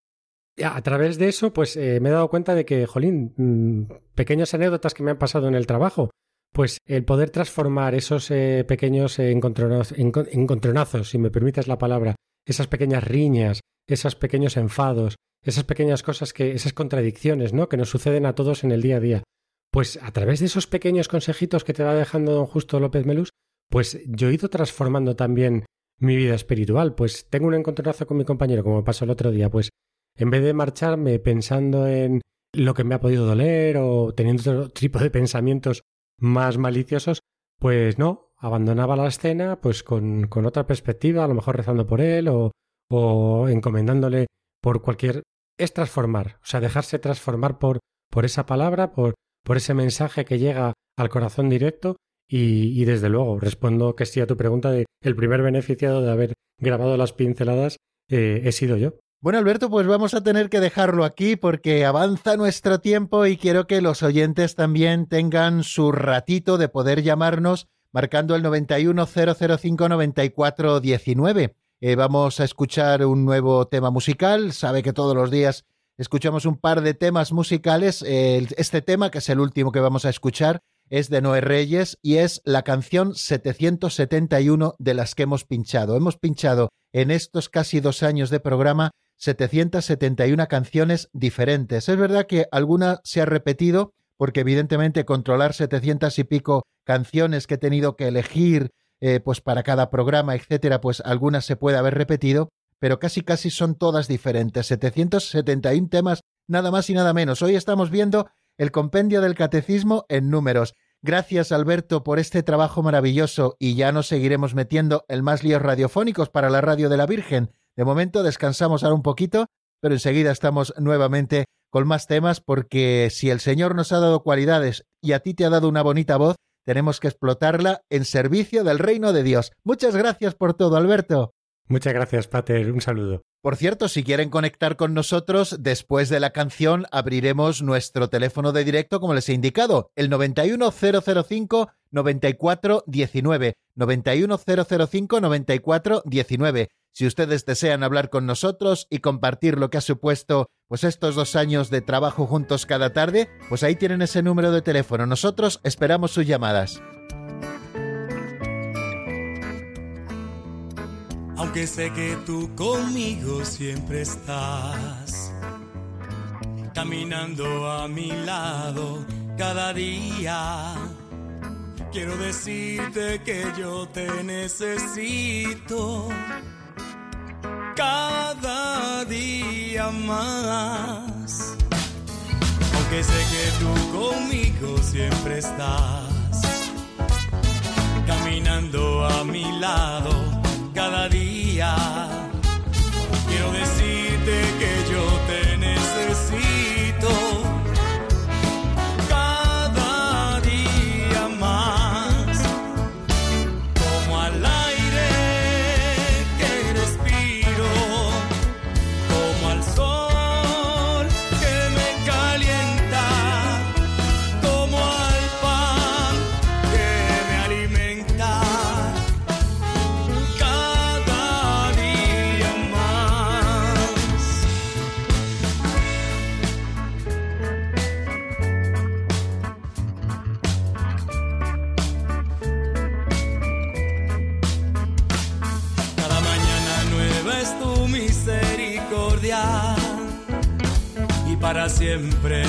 E: A través de eso, pues eh, me he dado cuenta de que, jolín, mm, pequeñas anécdotas que me han pasado en el trabajo, pues el poder transformar esos eh, pequeños encontronazos, si me permites la palabra, esas pequeñas riñas, esos pequeños enfados, esas pequeñas cosas que, esas contradicciones, ¿no? Que nos suceden a todos en el día a día. Pues a través de esos pequeños consejitos que te va dejando don Justo López Melús, pues yo he ido transformando también mi vida espiritual. Pues tengo un encontronazo con mi compañero, como pasó el otro día, pues en vez de marcharme pensando en lo que me ha podido doler o teniendo otro tipo de pensamientos más maliciosos, pues no, abandonaba la escena pues con, con otra perspectiva, a lo mejor rezando por él o, o encomendándole por cualquier... es transformar, o sea, dejarse transformar por, por esa palabra, por, por ese mensaje que llega al corazón directo y, desde luego respondo que sí a tu pregunta de el primer beneficiado de haber grabado las pinceladas eh, he sido yo.
B: Bueno, Alberto, pues vamos a tener que dejarlo aquí porque avanza nuestro tiempo y quiero que los oyentes también tengan su ratito de poder llamarnos marcando el 910059419. Eh, vamos a escuchar un nuevo tema musical. Sabe que todos los días escuchamos un par de temas musicales. este tema, que es el último que vamos a escuchar, es de Noé Reyes y es la canción 771 de las que hemos pinchado. Hemos pinchado en estos casi dos años de programa 771 canciones diferentes. Es verdad que alguna se ha repetido, porque evidentemente controlar 700 y pico canciones que he tenido que elegir eh, pues para cada programa, etcétera, pues algunas se puede haber repetido, pero casi casi son todas diferentes. 771 temas, nada más y nada menos. Hoy estamos viendo el compendio del catecismo en números. Gracias, Alberto, por este trabajo maravilloso y ya nos seguiremos metiendo en más líos radiofónicos para la radio de la Virgen. De momento descansamos ahora un poquito, pero enseguida estamos nuevamente con más temas porque si el Señor nos ha dado cualidades y a ti te ha dado una bonita voz, tenemos que explotarla en servicio del reino de Dios. Muchas gracias por todo, Alberto.
E: Muchas gracias, Pater. Un saludo.
B: Por cierto, si quieren conectar con nosotros, después de la canción abriremos nuestro teléfono de directo, como les he indicado, el 91005 9419. 91005 9419. Si ustedes desean hablar con nosotros y compartir lo que ha supuesto pues estos dos años de trabajo juntos cada tarde, pues ahí tienen ese número de teléfono. Nosotros esperamos sus llamadas.
F: aunque sé que tú conmigo siempre estás, caminando a mi lado cada día. Quiero decirte que yo te necesito cada día más. Aunque sé que tú conmigo siempre estás, caminando a mi lado cada día. Quiero decirte siempre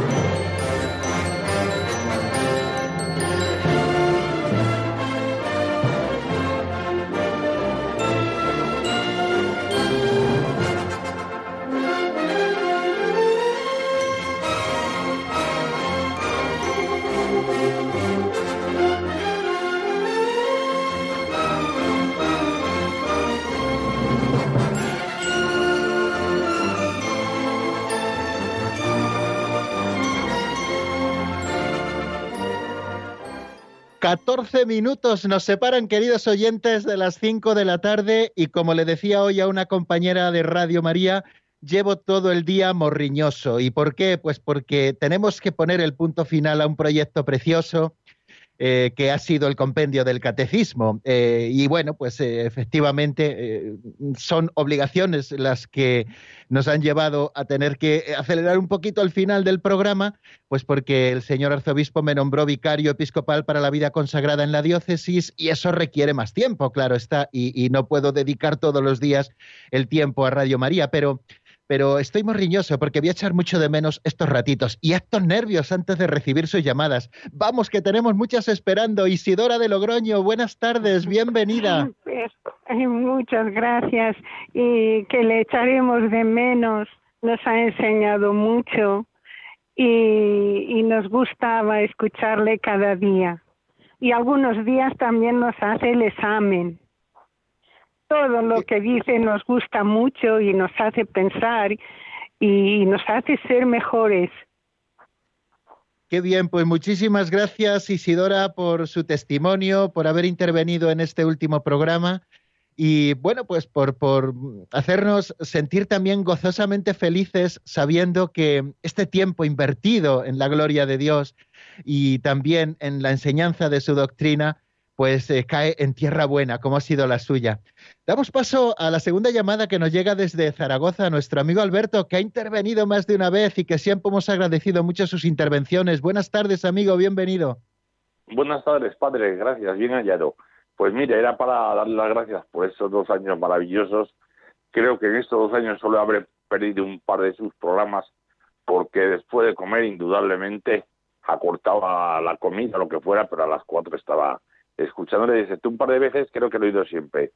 B: 14 minutos nos separan, queridos oyentes, de las 5 de la tarde y como le decía hoy a una compañera de Radio María, llevo todo el día morriñoso. ¿Y por qué? Pues porque tenemos que poner el punto final a un proyecto precioso eh, que ha sido el compendio del catecismo. Eh, y bueno, pues eh, efectivamente son obligaciones las que nos han llevado a tener que acelerar un poquito el final del programa, pues porque el señor arzobispo me nombró vicario episcopal para la vida consagrada en la diócesis y eso requiere más tiempo, claro está, y no puedo dedicar todos los días el tiempo a Radio María, pero pero estoy morriñoso porque voy a echar mucho de menos estos ratitos y estos nervios antes de recibir sus llamadas. Vamos, que tenemos muchas esperando. Isidora de Logroño, buenas tardes, bienvenida. [LAUGHS]
G: Muchas gracias y que le echaremos de menos. Nos ha enseñado mucho y, y nos gustaba escucharle cada día. Y algunos días también nos hace el examen todo lo que dice nos gusta mucho y nos hace pensar y nos hace ser mejores.
B: Qué bien, pues muchísimas gracias Isidora por su testimonio, por haber intervenido en este último programa y bueno, pues por, por hacernos sentir también gozosamente felices sabiendo que este tiempo invertido en la gloria de Dios y también en la enseñanza de su doctrina, pues eh, cae en tierra buena, como ha sido la suya. Damos paso a la segunda llamada que nos llega desde Zaragoza, nuestro amigo Alberto, que ha intervenido más de una vez y que siempre hemos agradecido mucho sus intervenciones. Buenas tardes, amigo, bienvenido.
H: Buenas tardes, padre, gracias, bien hallado. Pues mire, era para darle las gracias por estos dos años maravillosos. Creo que en estos dos años solo habré perdido un par de sus programas porque después de comer, indudablemente, acortaba la comida, lo que fuera, pero a las cuatro estaba escuchándole desde un par de veces, creo que lo he oído siempre.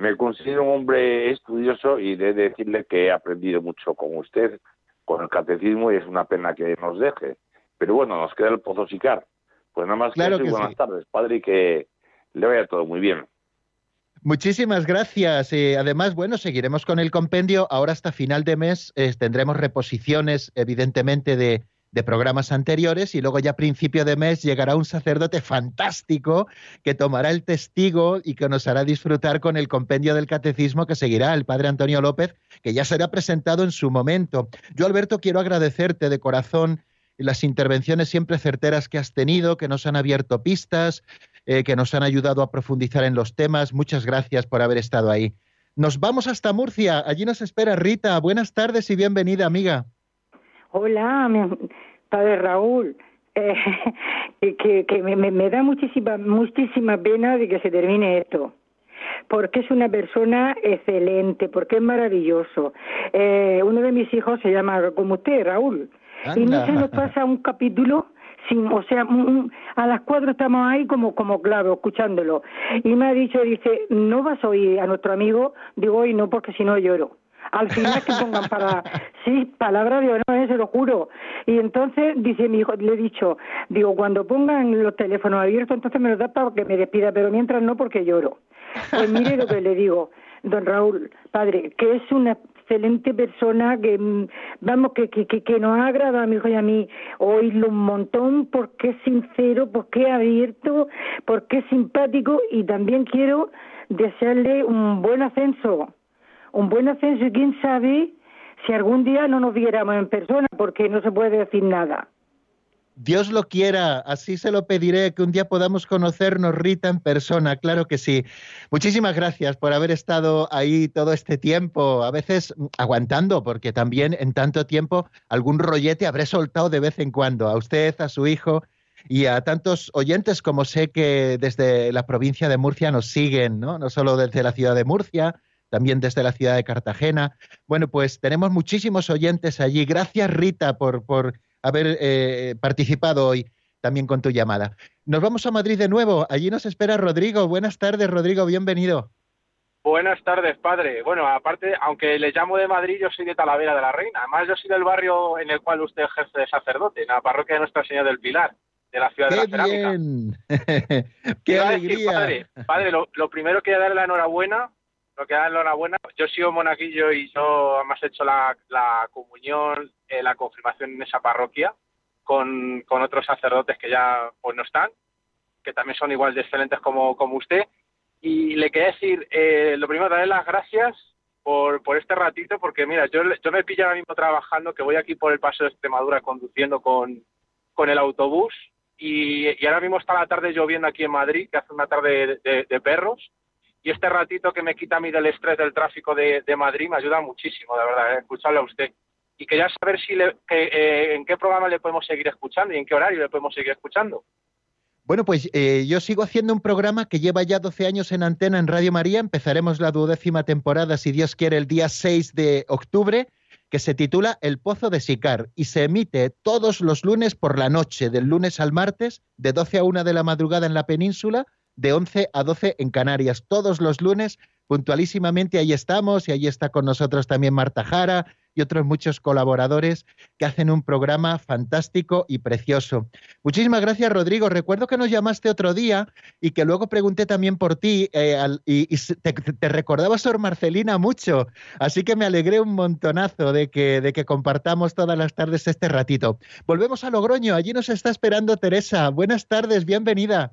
H: Me considero un hombre estudioso y de decirle que he aprendido mucho con usted, con el catecismo, y es una pena que nos deje. Pero bueno, nos queda el pozo sicar. Pues nada más
B: claro
H: que, buenas tardes, padre, y que le vaya todo muy bien.
B: Muchísimas gracias. Eh, además, bueno, seguiremos con el compendio. Ahora hasta final de mes eh, tendremos reposiciones, evidentemente, de, de programas anteriores y luego ya a principio de mes llegará un sacerdote fantástico que tomará el testigo y que nos hará disfrutar con el compendio del catecismo que seguirá el padre Antonio López, que ya será presentado en su momento. Yo, Alberto, quiero agradecerte de corazón las intervenciones siempre certeras que has tenido, que nos han abierto pistas, eh, que nos han ayudado a profundizar en los temas. Muchas gracias por haber estado ahí. Nos vamos hasta Murcia. Allí nos espera Rita. Buenas tardes y bienvenida, amiga.
I: Hola, padre Raúl. Eh, [LAUGHS] que, que me, me, da muchísima, muchísima pena de que se termine esto porque es una persona excelente, porque es maravilloso. Eh, uno de mis hijos se llama como usted, Raúl, y no se nos [LAUGHS] pasa un capítulo sin, o sea, a las cuatro estamos ahí como, como claro, escuchándolo. Y me ha dicho, dice, ¿no vas a oír a nuestro amigo? Digo, hoy no, porque si no lloro al final que pongan para sí palabra de honor se lo juro. Y entonces dice mi hijo le he dicho digo cuando pongan los teléfonos abiertos entonces me los da para que me despida pero mientras no porque lloro pues mire lo que le digo don Raúl padre que es una excelente persona que mm, vamos que, que, que, nos ha agradado a mi hijo y a mí oírlo un montón porque es sincero porque es abierto porque es simpático y también quiero desearle un buen ascenso un buen ascenso y quién sabe si algún día no nos viéramos en persona, porque no se puede decir nada.
B: Dios lo quiera, así se lo pediré, que un día podamos conocernos, Rita, en persona, claro que sí. Muchísimas gracias por haber estado ahí todo este tiempo, a veces aguantando, porque también en tanto tiempo algún rollete habré soltado de vez en cuando, a usted, a su hijo y a tantos oyentes como sé que desde la provincia de Murcia nos siguen, ¿no? No solo desde la ciudad de Murcia, también desde la ciudad de Cartagena. Bueno, pues tenemos muchísimos oyentes allí. Gracias, Rita, por, por haber eh, participado hoy también con tu llamada. Nos vamos a Madrid de nuevo. Allí nos espera Rodrigo. Buenas tardes, Rodrigo. Bienvenido.
J: Buenas tardes, padre. Bueno, aparte, aunque le llamo de Madrid, yo soy de Talavera de la Reina. Además, yo soy del barrio en el cual usted ejerce de sacerdote, en la parroquia de Nuestra Señora del Pilar, de la ciudad de la Cerámica.
B: Bien. [LAUGHS] ¡Qué alegría!
J: padre, padre lo, lo, primero que darle la enhorabuena, lo que la enhorabuena, yo sigo monaguillo y yo además he hecho la, comunión, eh, la confirmación en esa parroquia con, con otros sacerdotes que ya pues no están, que también son igual de excelentes como, como usted. Y le quería decir, eh, lo primero, darle las gracias por, por este ratito, porque mira, yo, yo me pillo ahora mismo trabajando, que voy aquí por el paso de Extremadura conduciendo con, con el autobús, y, y, ahora mismo está la tarde lloviendo aquí en Madrid, que hace una tarde de, de, perros, y este ratito que me quita a mí del estrés del tráfico de, de Madrid me ayuda muchísimo, de verdad, eh, escucharle a usted. Y quería saber si le, eh, en qué programa le podemos seguir escuchando y en qué horario le podemos seguir escuchando.
B: Bueno, pues eh, yo sigo haciendo un programa que lleva ya 12 años en antena en Radio María. Empezaremos la duodécima temporada, si Dios quiere, el día 6 de octubre, que se titula El Pozo de Sicar y se emite todos los lunes por la noche, del lunes al martes, de 12 a 1 de la madrugada en la península, de 11 a 12 en Canarias. Todos los lunes, puntualísimamente, ahí estamos y ahí está con nosotros también Marta Jara, y otros muchos colaboradores que hacen un programa fantástico y precioso. Muchísimas gracias, Rodrigo. Recuerdo que nos llamaste otro día y que luego pregunté también por ti eh, y te, te, recordaba Sor Marcelina mucho, así que me alegré un montonazo de que, de que compartamos todas las tardes este ratito. Volvemos a Logroño, allí nos está esperando Teresa. Buenas tardes, bienvenida.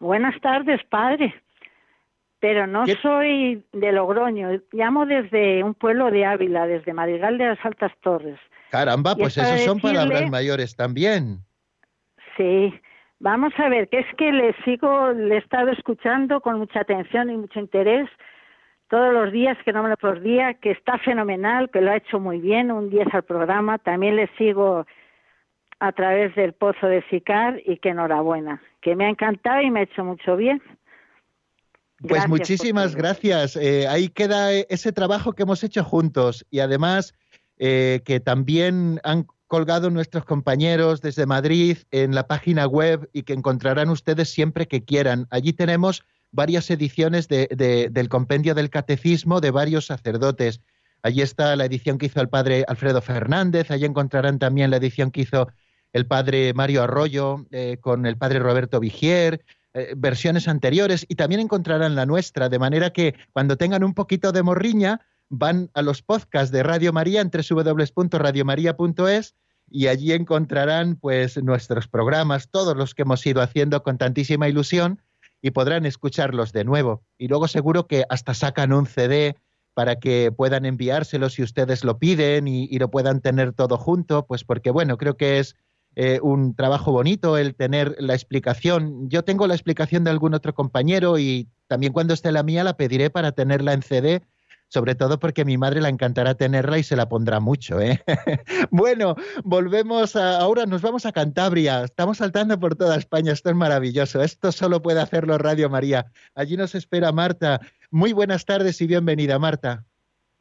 G: Buenas tardes, padre pero no ¿Qué? soy de Logroño, llamo desde un pueblo de Ávila, desde Madrigal de las Altas Torres.
B: Caramba, pues esos son decirle... palabras mayores también.
G: Sí, vamos a ver, que es que le sigo, le he estado escuchando con mucha atención y mucho interés todos los días, que no me lo perdía, que está fenomenal, que lo ha hecho muy bien, un 10 al programa, también le sigo a través del Pozo de Sicar y que enhorabuena, que me ha encantado y me ha hecho mucho bien.
B: Pues muchísimas gracias. Eh, ahí queda ese trabajo que hemos hecho juntos y además eh, que también han colgado nuestros compañeros desde Madrid en la página web y que encontrarán ustedes siempre que quieran. Allí tenemos varias ediciones de, de, del compendio del catecismo de varios sacerdotes. Allí está la edición que hizo el padre Alfredo Fernández, allí encontrarán también la edición que hizo el padre Mario Arroyo eh, con el padre Roberto Vigier, eh, versiones anteriores y también encontrarán la nuestra, de manera que cuando tengan un poquito de morriña van a los podcasts de Radio María en www.radiomaria.es y allí encontrarán pues nuestros programas, todos los que hemos ido haciendo con tantísima ilusión y podrán escucharlos de nuevo. Y luego seguro que hasta sacan un CD para que puedan enviárselo si ustedes lo piden y, y lo puedan tener todo junto, pues porque bueno, creo que es eh, un trabajo bonito el tener la explicación. Yo tengo la explicación de algún otro compañero y también cuando esté la mía la pediré para tenerla en CD, sobre todo porque mi madre la encantará tenerla y se la pondrá mucho. ¿eh? [LAUGHS] bueno, volvemos a, ahora, nos vamos a Cantabria. Estamos saltando por toda España, esto es maravilloso. Esto solo puede hacerlo Radio María. Allí nos espera Marta. Muy buenas tardes y bienvenida, Marta.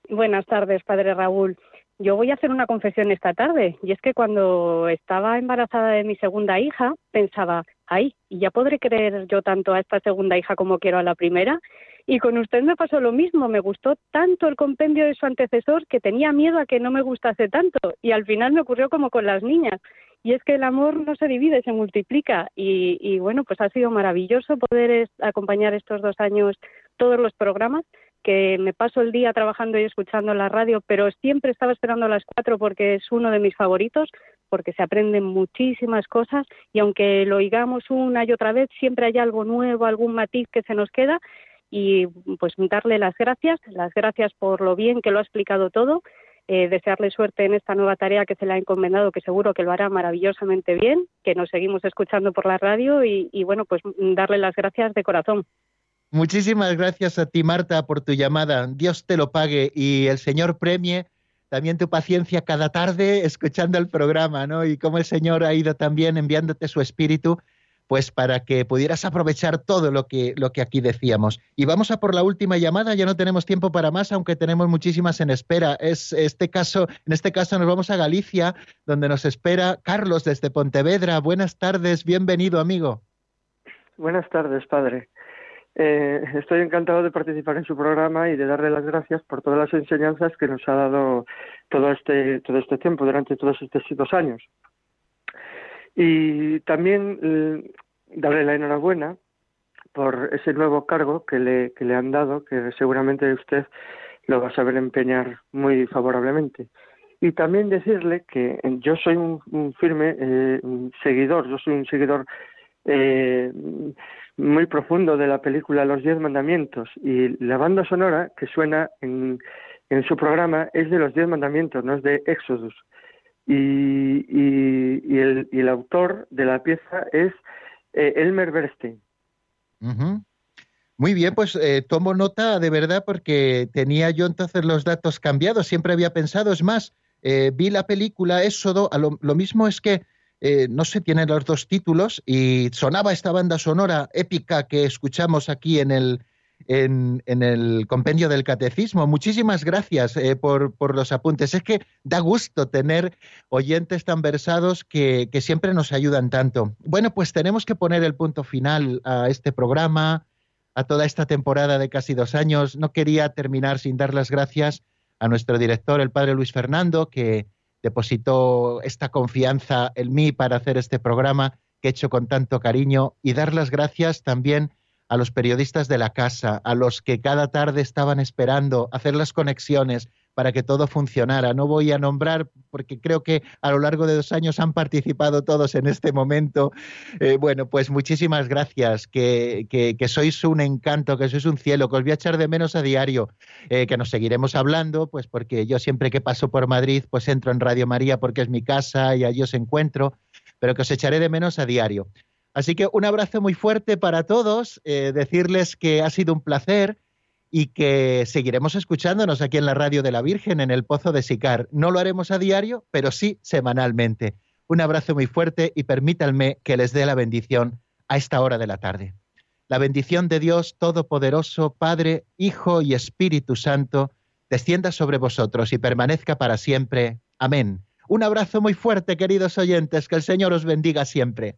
K: Buenas tardes, padre Raúl. Yo voy a hacer una confesión esta tarde, y es que cuando estaba embarazada de mi segunda hija, pensaba, ay, ¿y ya podré querer yo tanto a esta segunda hija como quiero a la primera? Y con usted me pasó lo mismo, me gustó tanto el compendio de su antecesor que tenía miedo a que no me gustase tanto, y al final me ocurrió como con las niñas. Y es que el amor no se divide, se multiplica. Y, y bueno, pues ha sido maravilloso poder acompañar estos dos años todos los programas que me paso el día trabajando y escuchando la radio, pero siempre estaba esperando a las cuatro porque es uno de mis favoritos, porque se aprenden muchísimas cosas y aunque lo oigamos una y otra vez, siempre hay algo nuevo, algún matiz que se nos queda y pues darle las gracias, las gracias por lo bien que lo ha explicado todo, eh, desearle suerte en esta nueva tarea que se le ha encomendado, que seguro que lo hará maravillosamente bien, que nos seguimos escuchando por la radio y, y bueno, pues darle las gracias de corazón.
B: Muchísimas gracias a ti, Marta, por tu llamada. Dios te lo pague y el Señor premie también tu paciencia cada tarde escuchando el programa, ¿no? Y cómo el Señor ha ido también enviándote su espíritu pues para que pudieras aprovechar todo lo que, lo que aquí decíamos. Y vamos a por la última llamada, ya no tenemos tiempo para más, aunque tenemos muchísimas en espera. Es este caso, en este caso nos vamos a Galicia, donde nos espera Carlos desde Pontevedra. Buenas tardes, bienvenido, amigo.
L: Buenas tardes, padre. Eh, estoy encantado de participar en su programa y de darle las gracias por todas las enseñanzas que nos ha dado todo este, todo este tiempo, durante todos estos dos años. Y también eh, darle la enhorabuena por ese nuevo cargo que le, que le han dado, que seguramente usted lo va a saber empeñar muy favorablemente. Y también decirle que yo soy un, firme eh, seguidor, yo soy un seguidor eh, muy profundo de la película Los Diez Mandamientos y la banda sonora que suena en, en su programa es de los Diez Mandamientos, no es de Exodus y, y, el, y el, autor de la pieza es eh, Elmer Bernstein.
B: Muy bien, pues eh, tomo nota de verdad porque tenía yo entonces los datos cambiados. Siempre había pensado, es más, eh, vi la película Éxodo, a lo mismo es que no sé, tiene los dos títulos y sonaba esta banda sonora épica que escuchamos aquí en el, en, el compendio del catecismo. Muchísimas gracias eh, por, los apuntes. Es que da gusto tener oyentes tan versados que, que siempre nos ayudan tanto. Bueno, pues tenemos que poner el punto final a este programa, a toda esta temporada de casi dos años. No quería terminar sin dar las gracias a nuestro director, el padre Luis Fernando, que depositó esta confianza en mí para hacer este programa que he hecho con tanto cariño y dar las gracias también a los periodistas de la casa, a los que cada tarde estaban esperando hacer las conexiones para que todo funcionara. No voy a nombrar porque creo que a lo largo de dos años han participado todos en este momento. Eh, bueno, pues muchísimas gracias, que, que, sois un encanto, que sois un cielo, que os voy a echar de menos a diario, eh, que nos seguiremos hablando, pues porque yo siempre que paso por Madrid, pues entro en Radio María porque es mi casa y allí os encuentro, pero que os echaré de menos a diario. Así que un abrazo muy fuerte para todos, eh, decirles que ha sido un placer y que seguiremos escuchándonos aquí en la Radio de la Virgen, en el Pozo de Sicar. No lo haremos a diario, pero sí semanalmente. Un abrazo muy fuerte y permítanme que les dé la bendición a esta hora de la tarde. La bendición de Dios Todopoderoso, Padre, Hijo y Espíritu Santo, descienda sobre vosotros y permanezca para siempre. Amén. Un abrazo muy fuerte, queridos oyentes, que el Señor os bendiga siempre.